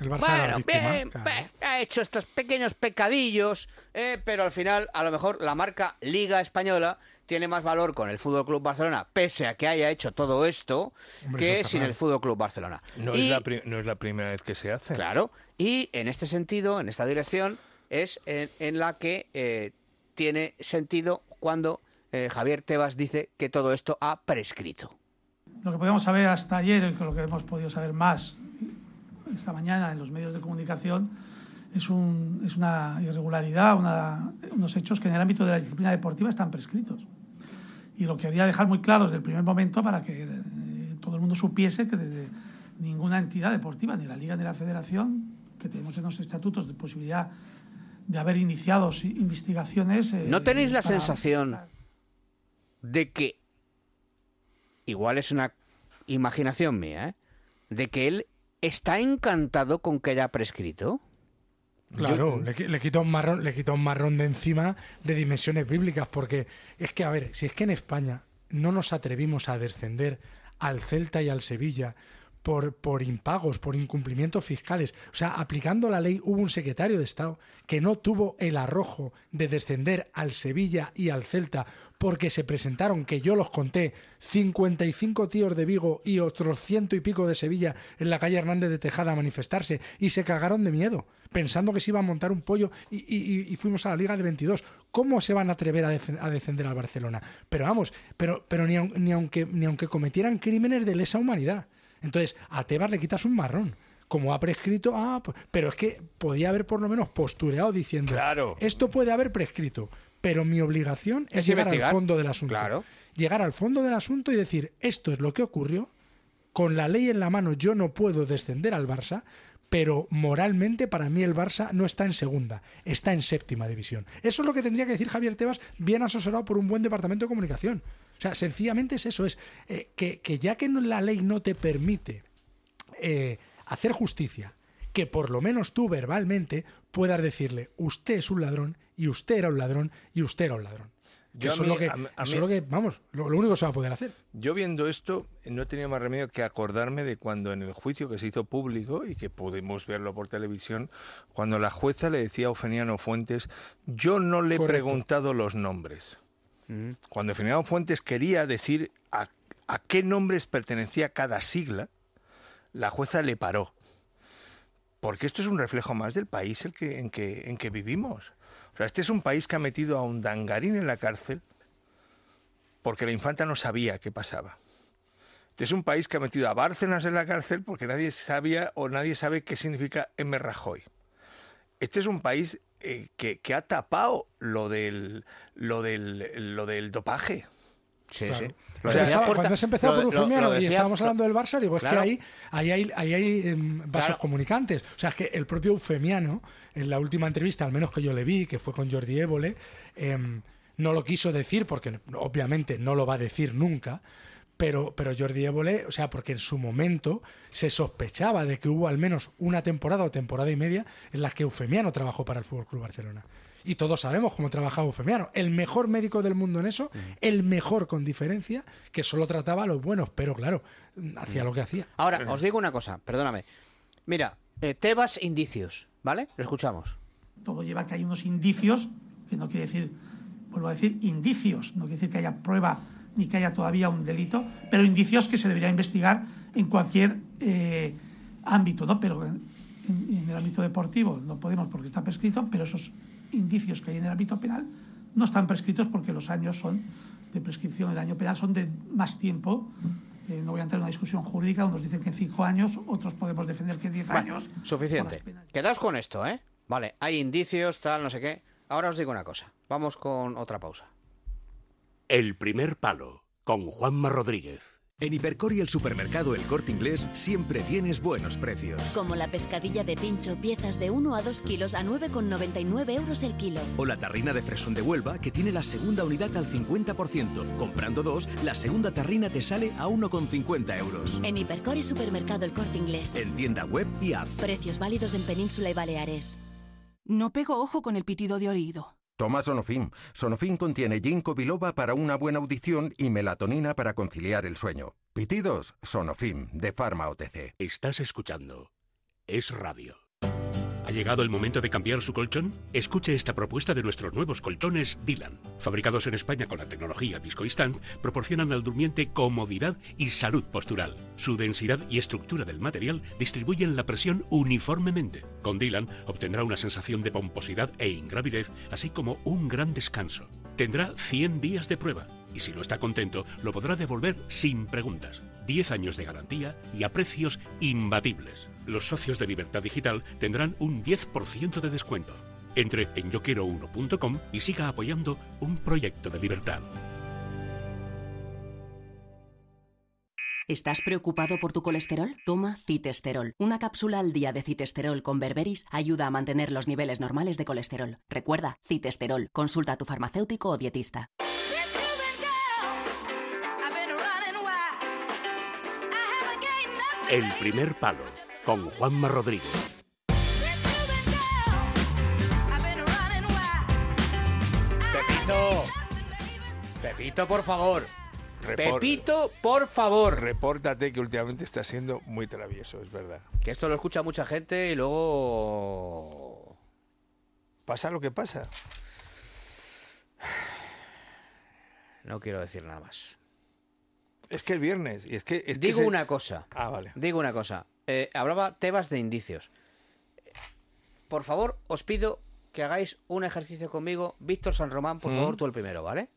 El Barça bueno, víctima, bien, claro. pe- ha hecho estos pequeños pecadillos, eh, pero al final, a lo mejor, la marca Liga Española tiene más valor con el Fútbol Club Barcelona, pese a que haya hecho todo esto, Hombre, que sin el Fútbol Club Barcelona. No, Y- es la pri- no es la primera vez que se hace. Claro, y en este sentido, en esta dirección, es en, en la que eh, tiene sentido cuando eh, Javier Tebas dice que todo esto ha prescrito. Lo que podemos saber hasta ayer y lo que hemos podido saber más esta mañana en los medios de comunicación es, un- es una irregularidad, una- unos hechos que en el ámbito de la disciplina deportiva están prescritos. Y lo quería dejar muy claro desde el primer momento para que eh, todo el mundo supiese que desde ninguna entidad deportiva, ni la Liga ni la Federación, que tenemos en los estatutos de posibilidad de haber iniciado investigaciones. eh, ¿No tenéis la para- sensación de que, igual es una imaginación mía, ¿eh? de que él está encantado con que haya prescrito? Claro, le, le quita un marrón, le quita un marrón de encima de dimensiones bíblicas, porque es que, a ver, si es que en España no nos atrevimos a descender al Celta y al Sevilla por, por impagos, por incumplimientos fiscales. O sea, aplicando la ley hubo un secretario de Estado que no tuvo el arrojo de descender al Sevilla y al Celta porque se presentaron, que yo los conté, 55 tíos de Vigo y otros ciento y pico de Sevilla en la calle Hernández de Tejada a manifestarse y se cagaron de miedo, pensando que se iba a montar un pollo y, fuimos a la Liga de 22. ¿Cómo se van a atrever a, a defender al Barcelona? Pero vamos, pero, pero ni, ni aunque, ni aunque cometieran crímenes de lesa humanidad. Entonces, a Tebas le quitas un marrón. Como ha prescrito, ah, pues- pero es que podía haber por lo menos postureado diciendo, Claro. esto puede haber prescrito, pero mi obligación es, Es llegar investigar. al fondo del asunto. Claro. Llegar al fondo del asunto y decir, esto es lo que ocurrió, con la ley en la mano yo no puedo descender al Barça, pero moralmente para mí el Barça no está en segunda, está en séptima división. Eso es lo que tendría que decir Javier Tebas, bien asesorado por un buen departamento de comunicación. O sea, sencillamente es eso, es eh, que, que ya que la ley no te permite eh, hacer justicia, que por lo menos tú verbalmente puedas decirle, usted es un ladrón, y usted era un ladrón, y usted era un ladrón. Yo eso, es lo que, a mí- a eso mí- es lo que, vamos, lo, lo único que se va a poder hacer. Yo viendo esto no he tenido más remedio que acordarme de cuando en el juicio que se hizo público y que pudimos verlo por televisión, cuando la jueza le decía a Eufemiano Fuentes, yo no le he preguntado los nombres. Cuando Eufemiano Fuentes quería decir a, qué nombres pertenecía cada sigla, la jueza le paró. Porque esto es un reflejo más del país en, que, que vivimos. O sea, este es un país que ha metido a un dangarín en la cárcel porque la infanta no sabía qué pasaba. Este es un país que ha metido a Bárcenas en la cárcel porque nadie sabía o nadie sabe qué significa M. Rajoy. Este es un país eh, que, que ha tapado lo del, lo del, lo del dopaje. Sí, Claro. sí. Lo decía Porta- cuando has empezado por Eufemiano y estábamos hablando del Barça, digo, es Claro. que ahí, ahí hay, ahí hay em, vasos Claro. comunicantes. O sea, es que el propio Eufemiano, en la última entrevista, al menos que yo le vi, que fue con Jordi Évole, em, no lo quiso decir, porque obviamente no lo va a decir nunca, pero, pero Jordi Évole, o sea, porque en su momento se sospechaba de que hubo al menos una temporada o temporada y media en las que Eufemiano trabajó para el Fútbol Club Barcelona. Y todos sabemos cómo trabajaba Eufemiano. El mejor médico del mundo en eso, el mejor con diferencia, que solo trataba a los buenos, pero claro, hacía lo que hacía. Ahora, os digo una cosa, perdóname. Mira, eh, Tebas indicios, ¿vale? Lo escuchamos. Todo lleva a que hay unos indicios, que no quiere decir, vuelvo a decir, indicios, no quiere decir que haya prueba ni que haya todavía un delito, pero indicios que se debería investigar en cualquier eh, ámbito, ¿no? Pero en, en el ámbito deportivo no podemos porque está prescrito, pero esos indicios que hay en el ámbito penal no están prescritos porque los años son de prescripción del año penal son de más tiempo. Eh, no voy a entrar en una discusión jurídica, unos dicen que en cinco años, otros podemos defender que en años. Suficiente. Quedaos con esto, ¿eh? Vale, hay indicios, tal, no sé qué. Ahora os digo una cosa. Vamos con otra pausa. El primer palo con Juanma Rodríguez. En Hipercor y el supermercado El Corte Inglés siempre tienes buenos precios. Como la pescadilla de pincho, piezas de 1 a 2 kilos a 9,99 euros el kilo. O la tarrina de fresón de Huelva que tiene la segunda unidad al 50%. Comprando dos, la segunda tarrina te sale a 1,50 euros. En Hipercor y supermercado El Corte Inglés. En tienda web y app. Precios válidos en Península y Baleares. No pego ojo con el pitido de oído. Toma Sonofim. Sonofim contiene ginkgo biloba para una buena audición y melatonina para conciliar el sueño. Pitidos, Sonofim, de Pharma OTC. Estás escuchando Es Radio. ¿Ha llegado el momento de cambiar su colchón? Escuche esta propuesta de nuestros nuevos colchones Dylan. Fabricados en España con la tecnología ViscoInstant, proporcionan al durmiente comodidad y salud postural. Su densidad y estructura del material distribuyen la presión uniformemente. Con Dylan obtendrá una sensación de pomposidad e ingravidez, así como un gran descanso. Tendrá 100 días de prueba y si no está contento, lo podrá devolver sin preguntas. 10 años de garantía y a precios imbatibles. Los socios de Libertad Digital tendrán un 10% de descuento. Entre en yoquiero1.com y siga apoyando un proyecto de libertad. ¿Estás preocupado por tu colesterol? Toma citesterol. Una cápsula al día de citesterol con berberis ayuda a mantener los niveles normales de colesterol. Recuerda, citesterol. Consulta a tu farmacéutico o dietista. El primer palo con Juanma Rodríguez. Pepito. Pepito, por favor. Report- Pepito, por favor. Repórtate que últimamente está siendo muy travieso, es verdad. Que esto lo escucha mucha gente y luego... Pasa lo que pasa. No quiero decir nada más. Es que el viernes, y es que... es que Digo se- una cosa. Ah, vale. Digo una cosa. Eh, hablaba Tebas de indicios. Por favor, os pido que hagáis un ejercicio conmigo. Víctor San Román, por Mm. favor, tú el primero, ¿vale?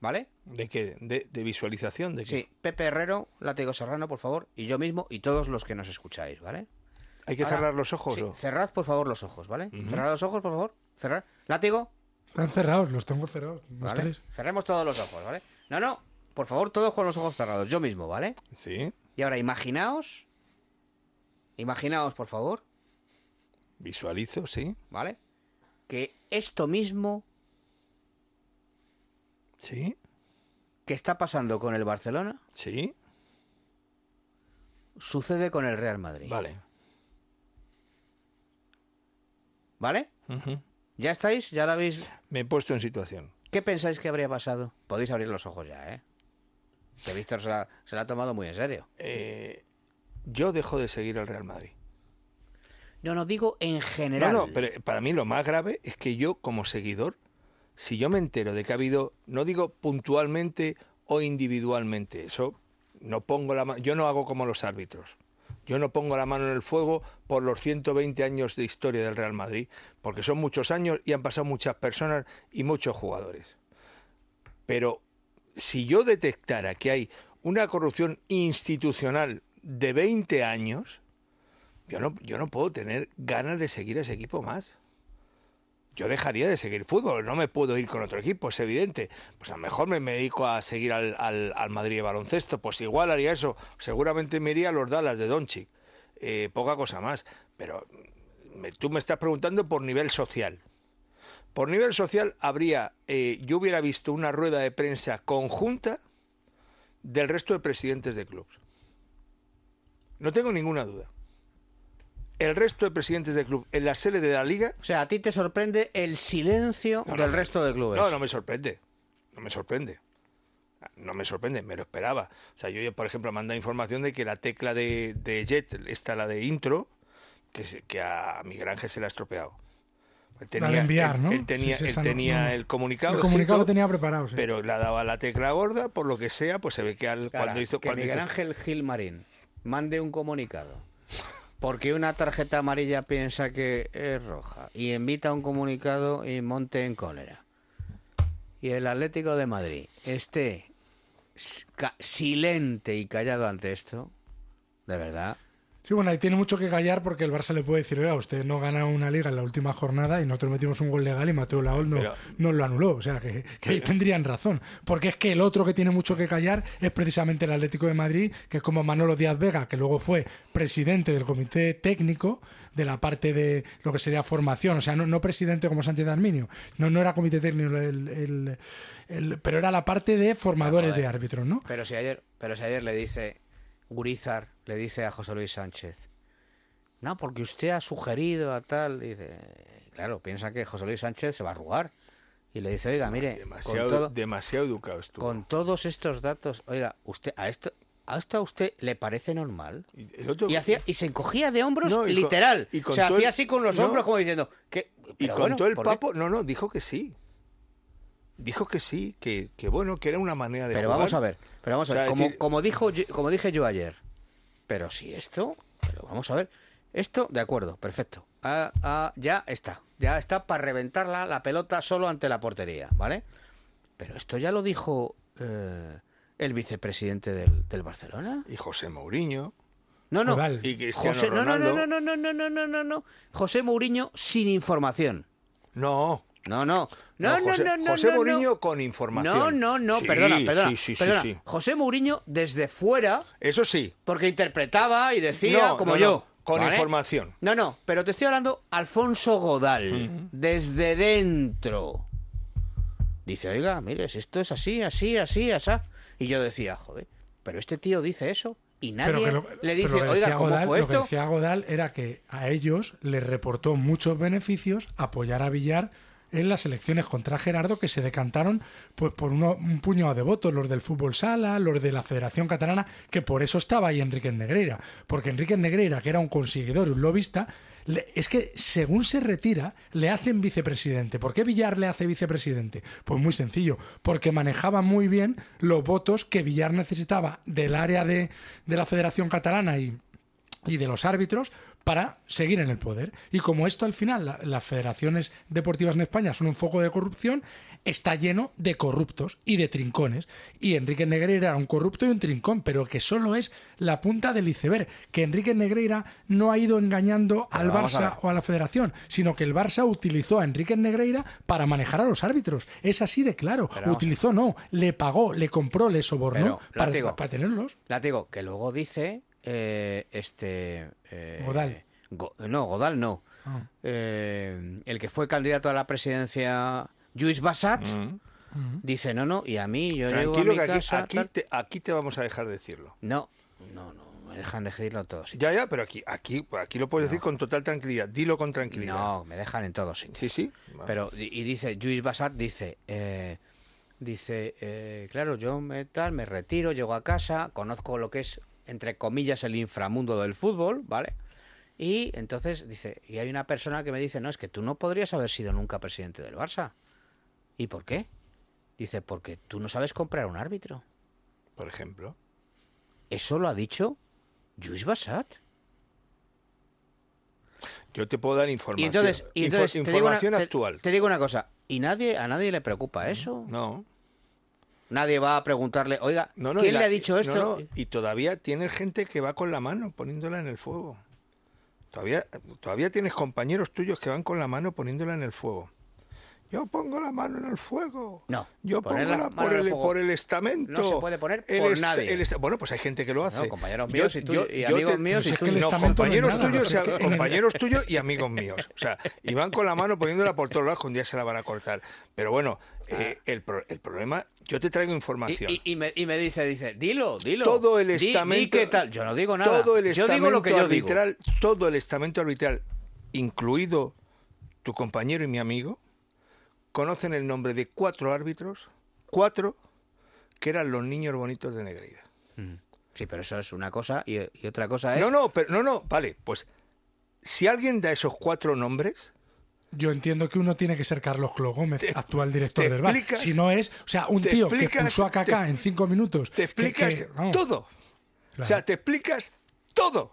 ¿Vale? ¿De qué? ¿De, de visualización? ¿De qué? Sí, Pepe Herrero, Látigo Serrano, por favor, y yo mismo, y todos los que nos escucháis, ¿vale? ¿Hay que Ahora- cerrar los ojos? Sí, o? cerrad, por favor, los ojos, ¿vale? Cerrad los ojos, por favor. Cerrad. Látigo, Están cerrados, los tengo cerrados. Los ¿vale? tres. Cerremos todos los ojos, ¿vale? No, no, por favor, todos con los ojos cerrados, yo mismo, ¿vale? Sí. Y ahora imaginaos, imaginaos, por favor, Visualizo, sí. ¿vale? Que esto mismo Sí. que está pasando con el Barcelona Sí. sucede con el Real Madrid. Vale. ¿Vale? ¿Ya estáis? ¿Ya lo habéis...? Me he puesto en situación. ¿Qué pensáis que habría pasado? Podéis abrir los ojos ya, ¿eh? Que Víctor se la, se la ha tomado muy en serio. Eh, yo dejo de seguir al Real Madrid. No, no, digo en general. No, no, pero para mí lo más grave es que yo, como seguidor, si yo me entero de que ha habido, no digo puntualmente o individualmente, eso no pongo la mano, yo no hago como los árbitros. Yo no pongo la mano en el fuego por los 120 años de historia del Real Madrid, porque son muchos años y han pasado muchas personas y muchos jugadores. Pero si yo detectara que hay una corrupción institucional de 20 años, yo no, yo no puedo tener ganas de seguir a ese equipo más. Yo dejaría de seguir fútbol, no me puedo ir con otro equipo, es evidente. Pues a lo mejor me, dedico a seguir al, al, al Madrid de baloncesto, pues igual haría eso. Seguramente me iría a los Dallas de Doncic, eh, poca cosa más. Pero tú me estás preguntando por nivel social. Por nivel social habría, eh, yo hubiera visto una rueda de prensa conjunta del resto de presidentes de clubes. No tengo ninguna duda. El resto de presidentes de club en la sede de la liga. O sea, a ti te sorprende el silencio No, del no, resto de clubes. No, no me sorprende. No me sorprende. No me sorprende, me lo esperaba. O sea, yo, por ejemplo, manda información de que la tecla de, de Jet, esta la de intro, que, se- que a Miguel Ángel se la ha estropeado. Él La de enviar, él- ¿no? Él tenía, Sí, sí, él esa no- tenía no. el comunicado. El comunicado lo tenía preparado, sí. Pero le daba la tecla gorda, por lo que sea, pues se ve que al- Cara, cuando hizo. que cuando Miguel hizo- Ángel Gilmarín mande un comunicado porque una tarjeta amarilla piensa que es roja y invita un comunicado y monte en cólera. Y el Atlético de Madrid esté silente y callado ante esto, de verdad. Sí, bueno, ahí tiene mucho que callar porque el Barça le puede decir, oiga, usted no gana una liga en la última jornada y nosotros metimos un gol legal y Mateo Laol no, Pero- no lo anuló. O sea, que, que ahí tendrían razón. Porque es que el otro que tiene mucho que callar es precisamente el Atlético de Madrid, que es como Manolo Díaz Vega, que luego fue presidente del comité técnico de la parte de lo que sería formación. O sea, no, no presidente como Sánchez Arminio. No, no era comité técnico, el, el- el- pero era la parte de formadores de árbitros, ¿no? Pero si ayer, pero si ayer le dice Urizar, le dice a José Luis Sánchez, no, porque usted ha sugerido a tal, dice, claro, piensa que José Luis Sánchez se va a arrugar. Y le dice, oiga, mire, demasiado, con, todo- demasiado educado estuvo. con todos estos datos, oiga, usted a esto, ¿a esto a usted le parece normal? otro- Y, hacía, y se encogía de hombros No, y con- literal. y con o sea, todo hacía el- así con los no. hombros como diciendo, que Y con bueno, todo el papo, no, no, dijo que sí. Dijo que sí, que, que bueno, que era una manera de Pero jugar. vamos a ver, pero vamos a O sea, ver, como, decir- como dijo como dije yo ayer. Pero si esto, pero vamos a ver, esto de acuerdo, perfecto. Ah, ah, ya está, ya está para reventarla la pelota solo ante la portería, ¿vale? Pero esto ya lo dijo eh, el vicepresidente del, del Barcelona. Y José Mourinho. No, no. Y Cristiano José, no, no, no, Ronaldo. no, no, no, no, no, no, no. José Mourinho sin información. No. No, no. No, no, José, no, no, José no, no. Mourinho con información. No, no, no, Sí, perdona, perdona. Sí, sí, sí, perdona. sí. José Mourinho desde fuera, Eso sí. porque interpretaba y decía No, como no, yo. no, con ¿vale? información. No, no, pero te estoy hablando Alfonso Godal, desde dentro. Dice, oiga, mire, si esto es así, así, así, así. Y yo decía, joder, pero este tío dice eso y nadie Pero que lo- le pero dice, lo que oiga, ¿cómo Godal- fue Lo que esto? decía Godal era que a ellos les reportó muchos beneficios apoyar a Villar en las elecciones contra Gerardo que se decantaron pues por uno- un puñado de votos, los del fútbol sala, los de la Federación Catalana, que por eso estaba ahí Enrique Negreira, porque Enrique Negreira, que era un conseguidor un lobista, es que según se retira, le hacen vicepresidente. ¿Por qué Villar le hace vicepresidente? Pues muy sencillo, porque manejaba muy bien los votos que Villar necesitaba del área de, de la Federación Catalana y y de los árbitros para seguir en el poder. Y como esto al final, la- las federaciones deportivas en España son un foco de corrupción, está lleno de corruptos y de trincones. Y Enrique Negreira era un corrupto y un trincón, pero que solo es la punta del iceberg. Que Enrique Negreira no ha ido engañando al Barça o a la federación, sino que el Barça utilizó a Enrique Negreira para manejar a los árbitros. Es así de claro. Pero utilizó, no, le pagó, le compró, le sobornó Pero, para, látigo. para tenerlos. Látigo, que luego dice eh, este... eh, Godal. Go- no, Godal no. Ah. Eh, el que fue candidato a la presidencia, Lluís Bassat, dice, no, no, y a mí, yo llego a Tranquilo mi que aquí, casa... aquí, tal". te, aquí te vamos a dejar decirlo. No, no, no, me dejan decirlo todo. sí. Ya, ya, pero aquí, aquí, aquí lo puedes decir con total tranquilidad. Dilo con tranquilidad. No, me dejan en todo, sí. Sí, sí. Pero, y y dice, Lluís Bassat dice, eh, dice, eh, claro, yo me, tal, me retiro, llego a casa, conozco lo que es, entre comillas, el inframundo del fútbol, ¿vale? Y entonces dice, y hay una persona que me dice, no, es que tú no podrías haber sido nunca presidente del Barça. ¿Y por qué? Dice, porque tú no sabes comprar un árbitro. Por ejemplo. Eso lo ha dicho Lluís Bassat. Yo te puedo dar información. Y entonces, y Info- entonces te digo una- información te- actual. Te, digo una cosa, y nadie a nadie le preocupa eso. No. Nadie va a preguntarle, oiga, No, no, y ¿quién la- le ha dicho esto? no, y todavía tienes gente que va con la mano poniéndola en el fuego. Todavía, todavía tienes compañeros tuyos que van con la mano poniéndola en el fuego. Yo pongo la mano en el fuego. No. Yo pongo la la mano por el por el estamento. No se puede poner El por est- nadie. el est- bueno, pues hay gente que lo hace. No, compañeros míos y tuyos, y yo amigos te- míos y no, no es compañeros nada, tuyos, y, compañeros tuyos y amigos míos. O sea, y van con la mano poniéndola por todos lados, que un día se la van a cortar. Pero bueno, eh, el, pro- el problema, yo te traigo información. Y, y- y me, y me dice, dice, dilo, dilo. todo el Di- di estamento qué tal. Yo no digo nada. todo el yo estamento digo lo que yo digo. todo el estamento arbitral incluido tu compañero y mi amigo conocen el nombre de cuatro árbitros cuatro que eran los niños bonitos de Negreira Mm. Sí, pero eso es una cosa y, y otra cosa es... no no pero no no vale pues si alguien da esos cuatro nombres Yo entiendo que uno tiene que ser Carlos Clo Gómez, actual director del bar. explicas- Si no es, o sea, un tío que pulsó a Kaká en cinco minutos. te que- que- explicas todo o sea te explicas todo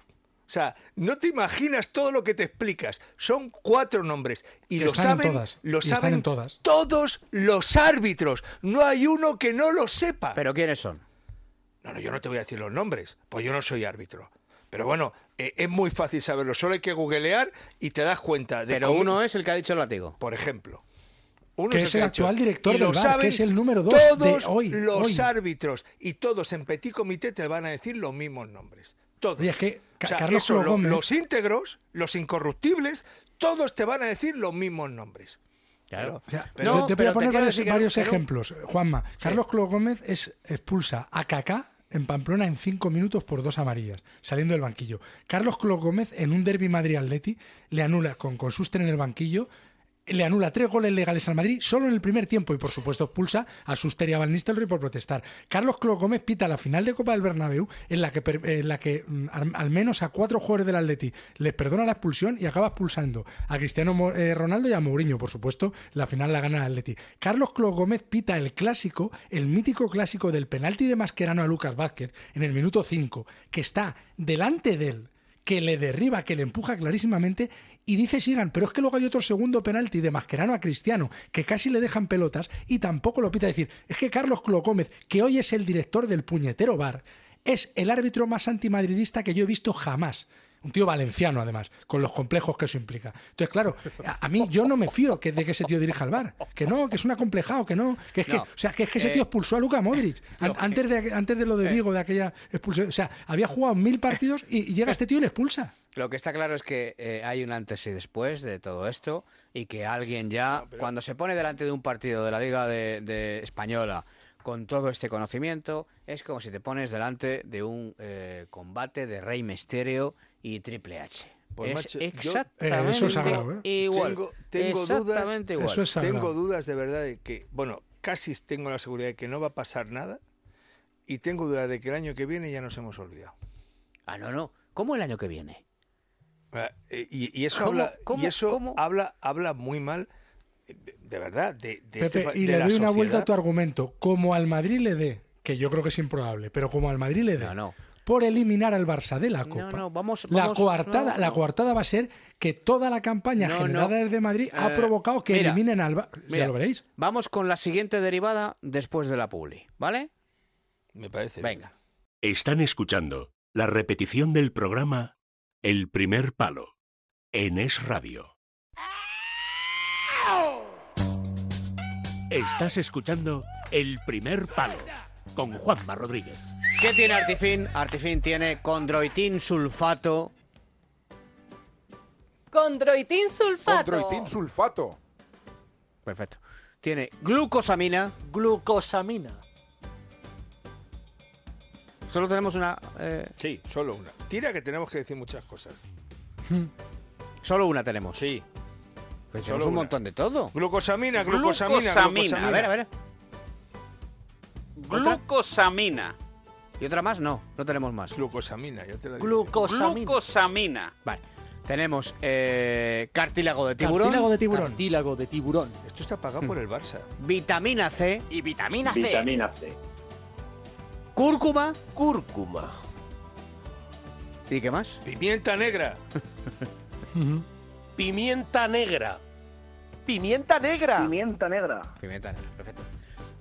o sea, no te imaginas todo lo que te explicas. Son cuatro nombres. Y Que lo están en saben, todas, lo y están saben en todas. todos los árbitros. No hay uno que no lo sepa. ¿Pero quiénes son? No, no, yo no te voy a decir los nombres, pues yo no soy árbitro. Pero bueno, eh, es muy fácil saberlo. Solo hay que googlear y te das cuenta de Pero cómo- uno es el que ha dicho el látigo. Por ejemplo. Uno Que el es el actual director Y lo del VAR, que es el número dos de todos hoy, los hoy. árbitros y todos en petit comité te van a decir los mismos nombres. Todos. Oye, es que O sea, Carlos eso, Clo lo- Gómez- los íntegros, los incorruptibles, todos te van a decir los mismos nombres. Pero- O sea, pero- yo te voy a poner varios, no- que no- ejemplos. Juanma, Carlos Clo Gómez es, expulsa a Kaká en Pamplona en cinco minutos por dos amarillas, saliendo del banquillo. Carlos Clo Gómez en un derby Madrid-Atleti le anula con, con Suster en el banquillo. Le anula tres goles legales al Madrid solo en el primer tiempo y, por supuesto, expulsa a Suster y a Van Nistelrooy por protestar. Carlos Clo Gómez pita la final de Copa del Bernabéu en la que, en la que mm, al, menos a cuatro jugadores del Atleti les perdona la expulsión y acaba expulsando a Cristiano eh, Ronaldo y a Mourinho, por supuesto. La final la gana el Atleti. Carlos Clo Gómez pita el clásico, el mítico clásico del penalti de Mascherano a Lucas Vázquez en el minuto 5, que está delante de él que le derriba, que le empuja clarísimamente y dice Sigan, pero es que luego hay otro segundo penalti de Mascherano a Cristiano, que casi le dejan pelotas y tampoco lo pita decir, es que Carlos Clo Gómez, que hoy es el director del puñetero bar, es el árbitro más antimadridista que yo he visto jamás. Un tío valenciano, además, con los complejos que eso implica. Entonces, claro, a, a mí yo no me fío que, de que ese tío dirija el bar. Que no, que es un acomplejado, que no. Que es que, o sea, que es que ese Eh, tío expulsó a Luka Modric. An- que- antes, de, antes de lo de Eh. Vigo, de aquella expulsión. O sea, había jugado mil partidos y, y llega este tío y le expulsa. Lo que está claro es que eh, hay un antes y después de todo esto y que alguien ya, cuando se pone delante de un partido de la Liga de, de Española con todo este conocimiento, es como si te pones delante de un eh, combate de Rey Misterio y Triple H. Pues, es macho, yo- exactamente Eh, eso es sagrado, ¿eh? igual. Tengo, tengo exactamente dudas, igual. Eso es sagrado. tengo dudas de verdad de que, bueno, casi tengo la seguridad de que no va a pasar nada y tengo dudas de que el año que viene ya nos hemos olvidado. Ah, no, no. ¿Cómo el año que viene? Ah, eh, Y, y eso, ¿Cómo? habla, ¿Cómo? y eso ¿Cómo? habla, habla muy mal, de- de verdad, de, de Pepe, este y de le la doy una vuelta a tu argumento. Como al Madrid le dé, que yo creo que es improbable, pero como al Madrid le dé, No, no. Por eliminar al Barça de la Copa. no, vamos- la coartada, no, la no. coartada va a ser que toda la campaña No, generada no. desde Madrid ha Eh, provocado que mira, eliminen al Barça. Ya lo veréis. Vamos con la siguiente derivada después de la publi, ¿vale? Me parece. Venga. Están escuchando la repetición del programa El primer palo en Es Radio. Estás escuchando El primer palo con Juanma Rodríguez. ¿Qué tiene Artifin? Artifin tiene condroitin sulfato. Condroitin sulfato. Condroitin sulfato. Perfecto. Tiene glucosamina. Glucosamina. Solo tenemos una. eh, Sí, solo una. Tira que tenemos que decir muchas cosas. [LAUGHS] Solo una tenemos. Sí. Pues Solo tenemos un una. montón de todo. Glucosamina, glucosamina, glucosamina. A ver, a ver. ¿Otra? Glucosamina. ¿Y otra más? No, no tenemos más. Glucosamina, ya te la digo. Glucosamina. Glucosamina. Vale. Tenemos eh, cartílago de tiburón. Cartílago de tiburón. Cartílago de tiburón. Esto está pagado por el Barça. Vitamina C. Y vitamina C. Vitamina C. Cúrcuma. Cúrcuma. ¿Y qué más? Pimienta negra. [LAUGHS] Pimienta negra. Pimienta negra. Pimienta negra. Pimienta negra, perfecto.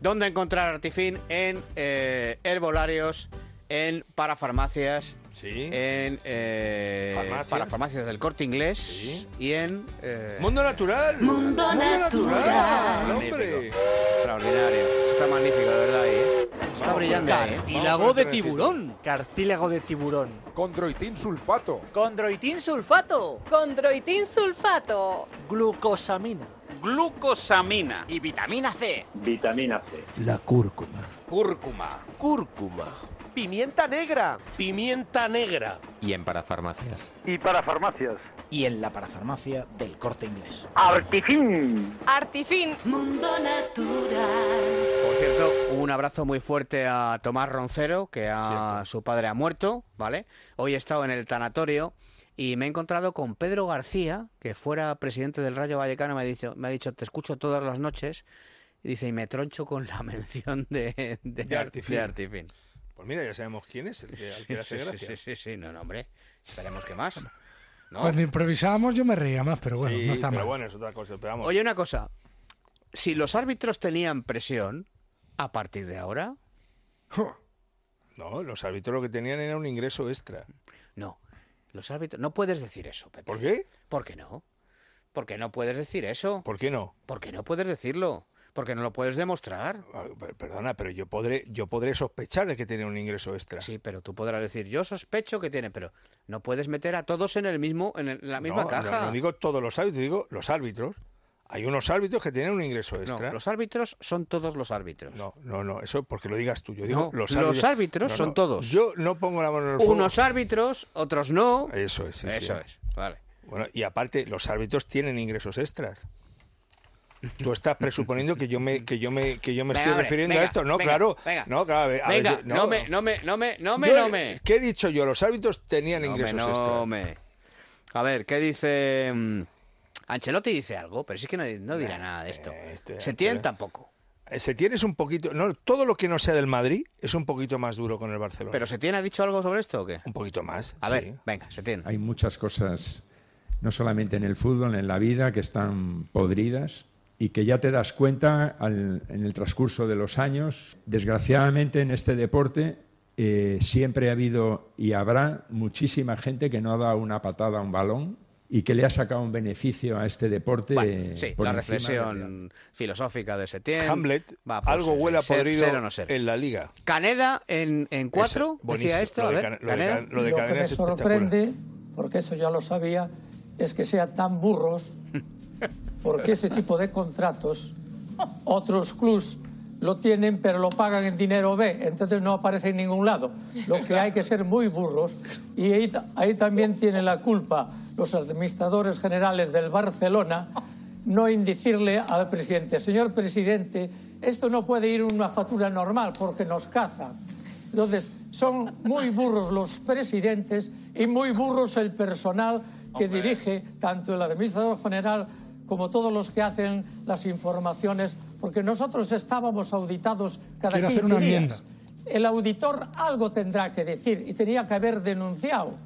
¿Dónde encontrar Artifin? En eh, herbolarios, en parafarmacias, Sí. en eh, Farmacias. parafarmacias del corte inglés Sí. y en. eh, Mundo natural. Mundo natural. Hombre. Extraordinario. Está magnífico, de verdad. ahí, ¿eh? Está brillando ahí, ¿eh? Cartílago de tiburón. Cartílago de tiburón. Condroitin sulfato. Condroitin sulfato. Condroitin sulfato. Glucosamina. Glucosamina. Y vitamina C. Vitamina C. La cúrcuma. Cúrcuma. Cúrcuma. Pimienta negra. Pimienta negra. Y en parafarmacias. Y para farmacias. Y en la parafarmacia del corte inglés. Artifin. Artifin. Mundo natural. Por cierto, un abrazo muy fuerte a Tomás Roncero, que a su padre ha muerto, ¿vale? Hoy he estado en el tanatorio y me he encontrado con Pedro García, que fuera presidente del Rayo Vallecano, me ha dicho, me ha dicho te escucho todas las noches, y dice, y me troncho con la [LAUGHS] mención de, de, De Ar- Artifin. de Artifin. Pues mira, ya sabemos quién es el que, al que le hace sí, gracia. sí, sí, sí, no, no, hombre, esperemos que más. ¿no? Cuando improvisábamos yo me reía más, pero bueno, Sí, no está pero mal. bueno, es otra cosa. Pero vamos. Oye, una cosa, si los árbitros tenían presión, a partir de ahora, No, los árbitros lo que tenían era un ingreso extra. no. Los árbitros, no puedes decir eso, Pepe. ¿Por qué? ¿Por qué no? ¿Por qué no puedes decir eso? ¿Por qué no? ¿Por qué no puedes decirlo? Porque no lo puedes demostrar. Ah, per- Perdona, pero yo podré, yo podré sospechar de que tiene un ingreso extra. Sí, pero tú podrás decir, yo sospecho que tiene, pero no puedes meter a todos en el mismo, en el- la misma no, caja. No, no digo todos los árbitros, digo los árbitros. Hay unos árbitros que tienen un ingreso No, extra. los árbitros son todos los árbitros. No, no, no, eso porque lo digas tú. Yo digo No, los los árbitros. árbitros No, son todos. Yo no pongo la mano en el fuego. Unos árbitros, otros no. Eso es, sí, Eso sí. es, vale. Bueno, y aparte, los árbitros tienen ingresos extras. Tú estás presuponiendo que yo me, que yo me, que yo me Venga, estoy hombre, refiriendo venga, a esto. No, venga, claro. venga. No, claro. a ver, a ver, Venga, no me, no me, no me, no me, Yo- no me. ¿Qué he dicho yo? Los árbitros tenían No me, ingresos no extras. me. A ver, ¿qué dice? Ancelotti dice algo, pero sí que no, no dirá nada de esto. este Setién Ancelotti- tampoco. Eh, Setién es un poquito. No, todo lo que no sea del Madrid es un poquito más duro con el Barcelona. ¿Pero Setién ha dicho algo sobre esto o qué? Un poquito más. A sí. ver, venga, Setién. Hay muchas cosas, no solamente en el fútbol, en la vida, que están podridas y que ya te das cuenta al- en el transcurso de los años. Desgraciadamente en este deporte eh, siempre ha habido y habrá muchísima gente que no ha dado una patada a un balón y que le ha sacado un beneficio a este deporte. Bueno, sí, por la encima de- reflexión filosófica de Setién. Hamlet, Va, pues, algo huele a ser- podrido ser o no ser. en la liga. Caneda en, en cuatro, Eso, decía esto. Lo A de ver, Cane- lo de Caneda. Can- lo de Lo que me es sorprende, porque eso ya lo sabía, es que sean tan burros, [LAUGHS] porque ese tipo de contratos otros clubs lo tienen, pero lo pagan en dinero B, entonces no aparece en ningún lado. Lo que hay que ser muy burros, y ahí, ta- ahí también tienen la culpa los administradores generales del Barcelona, no indecirle al presidente, señor presidente, esto no puede ir una factura normal porque nos caza. Entonces, son muy burros los presidentes y muy burros el personal que dirige tanto el administrador general como todos los que hacen las informaciones, porque nosotros estábamos auditados cada Quiero 15 hacer una días. enmienda. El auditor algo tendrá que decir y tenía que haber denunciado.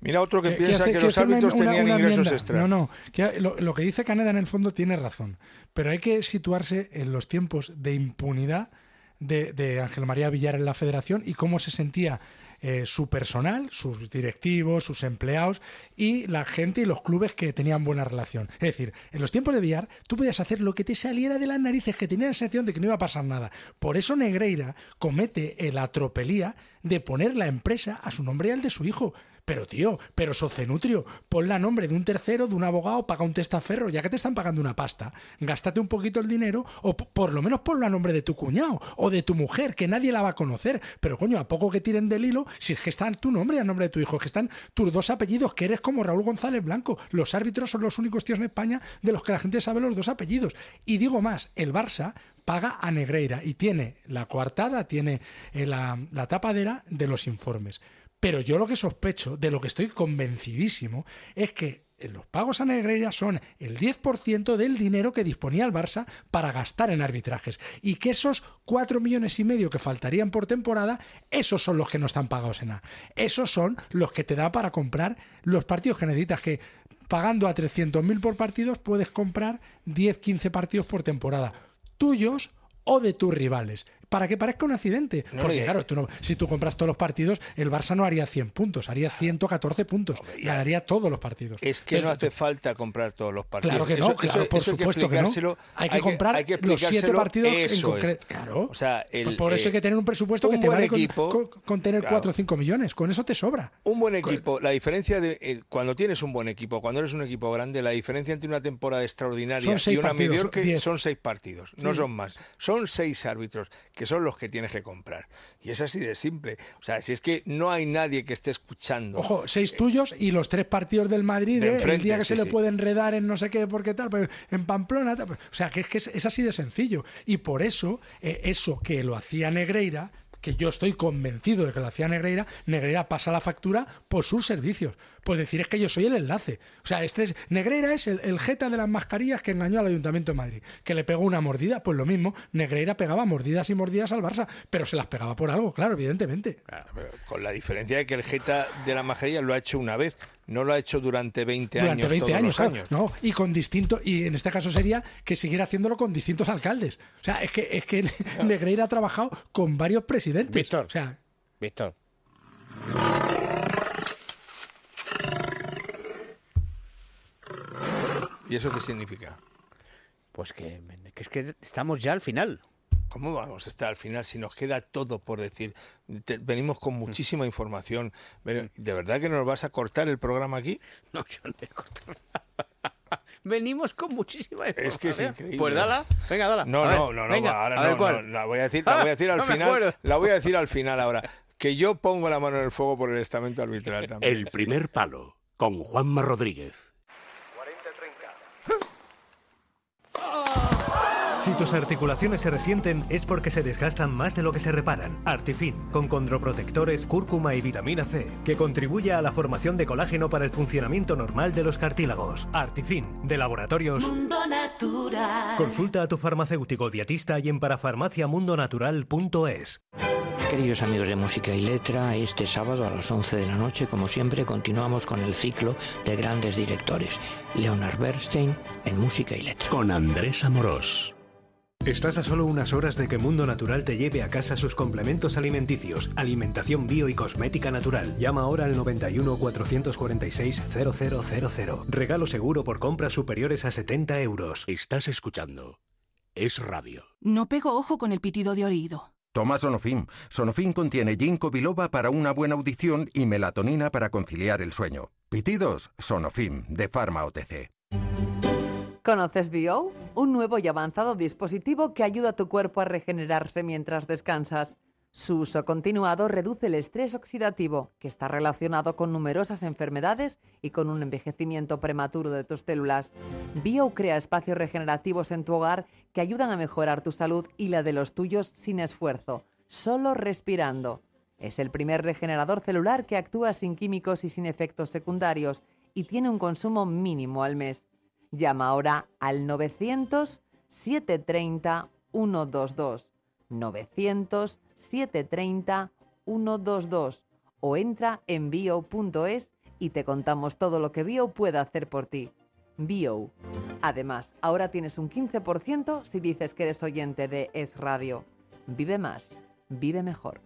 Mira otro que, Que- piensa hace- que, que los árbitros una- tenían una ingresos extra. No, no. que lo, lo que dice Caneda en el fondo tiene razón. Pero hay que situarse en los tiempos de impunidad de, de Ángel María Villar en la federación y cómo se sentía eh, su personal, sus directivos, sus empleados y la gente y los clubes que tenían buena relación. Es decir, en los tiempos de Villar tú podías hacer lo que te saliera de las narices, que tenías la sensación de que no iba a pasar nada. Por eso Negreira comete la tropelía de poner la empresa a su nombre y al de su hijo. Pero tío, pero Socenutrio, ponla a nombre de un tercero, de un abogado, paga un testaferro, ya que te están pagando una pasta, gástate un poquito el dinero o por lo menos ponlo a nombre de tu cuñado o de tu mujer, que nadie la va a conocer. Pero coño, a poco que tiren del hilo, si es que está tu nombre y a nombre de tu hijo, es que están tus dos apellidos, que eres como Raúl González Blanco. Los árbitros son los únicos tíos en España de los que la gente sabe los dos apellidos. Y digo más, el Barça paga a Negreira y tiene la coartada, tiene eh, la, la tapadera de los informes. Pero yo lo que sospecho, de lo que estoy convencidísimo, es que los pagos a Negreira son el 10% del dinero que disponía el Barça para gastar en arbitrajes. Y que esos 4 millones y medio que faltarían por temporada, esos son los que no están pagados en nada. Esos son los que te da para comprar los partidos que necesitas, que pagando a 300.000 por partidos puedes comprar 10, 15 partidos por temporada. Tuyos o de tus rivales. Para que parezca un accidente. No, Porque y- claro, tú no- si tú compras todos los partidos, el Barça no haría 100 puntos, haría 114 puntos. Ganaría todos los partidos. Es que no hace falta comprar todos los partidos. Claro que no, claro, por supuesto que no. Hay que comprar los siete partidos en concreto. Claro. O sea, el, por eso hay eh, que tener un presupuesto que te vale con- equipo, con, con tener claro. 4 o 5 millones. Con eso te sobra. Un buen equipo, la diferencia de eh, cuando tienes un buen equipo, cuando eres un equipo grande, la diferencia entre una temporada extraordinaria y una partidos, mediocre son seis partidos, no Sí. son más. Son seis árbitros que son los que tienes que comprar. Y es así de simple. O sea, si es que no hay nadie que esté escuchando. Ojo, seis tuyos y los tres partidos del Madrid, De ¿eh? el día que sí, se le puede enredar en no sé qué, por qué tal, pues, en Pamplona. tal, pues, o sea, que es que es, es así de sencillo. Y por eso, eh, eso que lo hacía Negreira, que yo estoy convencido de que lo hacía Negreira, Negreira pasa la factura por sus servicios. Pues decir es que yo soy el enlace. O sea, este es, Negreira es el, el jeta de las mascarillas que engañó al Ayuntamiento de Madrid, que le pegó una mordida. Pues lo mismo, Negreira pegaba mordidas y mordidas al Barça, pero se las pegaba por algo, claro, evidentemente. Con la diferencia de que el Geta de la Majería lo ha hecho una vez, no lo ha hecho durante 20 durante años. 20 todos años, los claro, años. ¿no? Y con distintos, y en este caso sería que siguiera haciéndolo con distintos alcaldes. O sea, es que, es que [LAUGHS] Negreira ha trabajado con varios presidentes. Víctor. O sea, Víctor. ¿Y eso qué significa? Pues que, que es que estamos ya al final. ¿Cómo vamos a estar al final si nos queda todo por decir? Te- venimos con muchísima información. Pero, ¿De verdad que nos vas a cortar el programa aquí? [LAUGHS] No, yo no te corto nada. [LAUGHS] Venimos con muchísima Es que es información. increíble. Pues dala, venga, dala. No, A ver, no, no, no, venga, ahora a ver no, cuál. no, la voy a decir, la voy a decir [LAUGHS] al No final, la voy a decir al final ahora. Que yo pongo la mano en el fuego por el estamento arbitral también. El primer palo con Juanma Rodríguez. Si tus articulaciones se resienten es porque se desgastan más de lo que se reparan. Artifin, con condroprotectores, cúrcuma y vitamina C, que contribuye a la formación de colágeno para el funcionamiento normal de los cartílagos. Artifin, de laboratorios. Mundo Natural. Consulta a tu farmacéutico dietista y en parafarmaciamundonatural.es. Queridos amigos de Música y Letra, este sábado a las 11 de la noche, como siempre, continuamos con el ciclo de grandes directores. Leonard Bernstein en Música y Letra. Con Andrés Amorós. Estás a solo unas horas de que Mundo Natural te lleve a casa sus complementos alimenticios, alimentación bio y cosmética natural. Llama ahora al 91 446 0000. Regalo seguro por compras superiores a 70 euros. Estás escuchando. Es radio. No pego ojo con el pitido de oído. Toma Sonofim. Sonofim contiene ginkgo biloba para una buena audición y melatonina para conciliar el sueño. Pitidos, Sonofim, de Pharma OTC. ¿Conoces Bio? Un nuevo y avanzado dispositivo que ayuda a tu cuerpo a regenerarse mientras descansas. Su uso continuado reduce el estrés oxidativo, que está relacionado con numerosas enfermedades y con un envejecimiento prematuro de tus células. Bio crea espacios regenerativos en tu hogar que ayudan a mejorar tu salud y la de los tuyos sin esfuerzo, solo respirando. Es el primer regenerador celular que actúa sin químicos y sin efectos secundarios y tiene un consumo mínimo al mes. Llama ahora al 900 730 122. 900 730 122 o entra en bio.es y te contamos todo lo que Bio puede hacer por ti. Bio. Además, ahora tienes un 15% si dices que eres oyente de Es Radio. Vive más, vive mejor.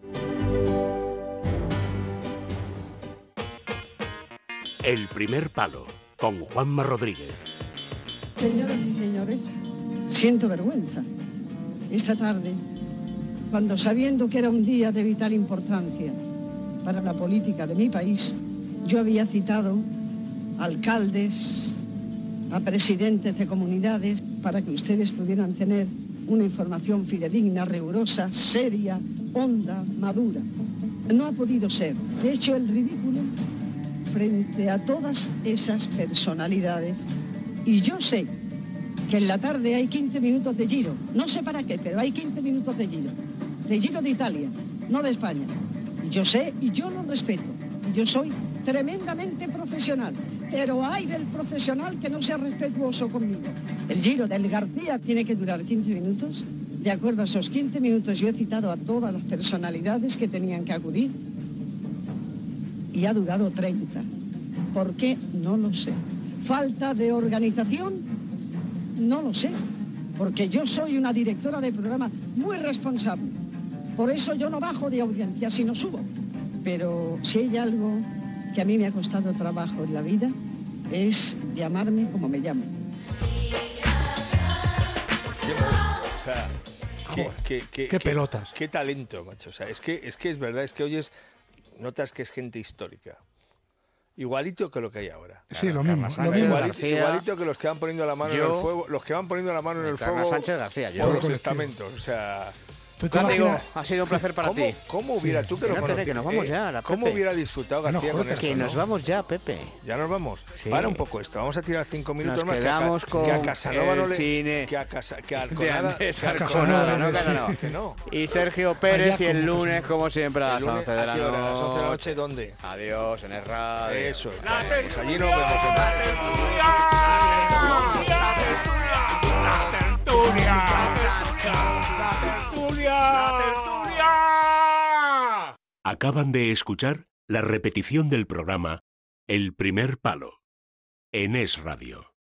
El primer palo con Juanma Rodríguez. Señoras y señores, siento vergüenza. Esta tarde, cuando sabiendo que era un día de vital importancia para la política de mi país, yo había citado a alcaldes, a presidentes de comunidades, para que ustedes pudieran tener una información fidedigna, rigurosa, seria, honda, madura. No ha podido ser. He hecho el ridículo frente a todas esas personalidades y yo sé que en la tarde hay 15 minutos de giro. No sé para qué, pero hay 15 minutos de giro. De giro de Italia, no de España. Y yo sé y yo lo respeto. Y yo soy tremendamente profesional. Pero hay del profesional que no sea respetuoso conmigo. El giro del García tiene que durar 15 minutos. De acuerdo a esos 15 minutos yo he citado a todas las personalidades que tenían que acudir. Y ha durado 30. ¿Por qué? No lo sé. Falta de organización no lo sé, porque yo soy una directora de programa muy responsable. Por eso yo no bajo de audiencia, sino subo. Pero si hay algo que a mí me ha costado trabajo en la vida, es llamarme como me llaman. O sea, qué, qué- qué- Qué qué- pelotas. Qué talento, macho. O sea, es que, es que es verdad, es que oyes, notas que es gente histórica. Igualito que lo que hay ahora. Sí, lo mismo, lo mismo. Igualito, García. igualito que los que van poniendo la mano en el fuego, los que van poniendo la mano en el fuego Sánchez García, yo. por los estamentos. O sea, ¿Tú te Amigo, ha sido un placer para ¿cómo, ti. cómo hubiera tú que lo nos vamos eh, ya, la ¿Cómo Pepe. hubiera disfrutado No García con jodas, esto? Que no? nos vamos ya, Pepe. Ya nos vamos. Sí. Para un poco esto. Vamos a tirar cinco minutos Nos más. quedamos que a, Ca- que a con Casanova no el le. cine Que a, Casa, que a De Arconada, no, sí. Casanova. Que no. Y Sergio Pérez y el lunes, como siempre, a las El lunes, 11 de la ¿a qué hora? ¿A las 11 de la noche. dónde? Adiós, en el radio. Eso es. Pues allí nos vemos. Acaban de escuchar la repetición del programa El primer palo en Es Radio.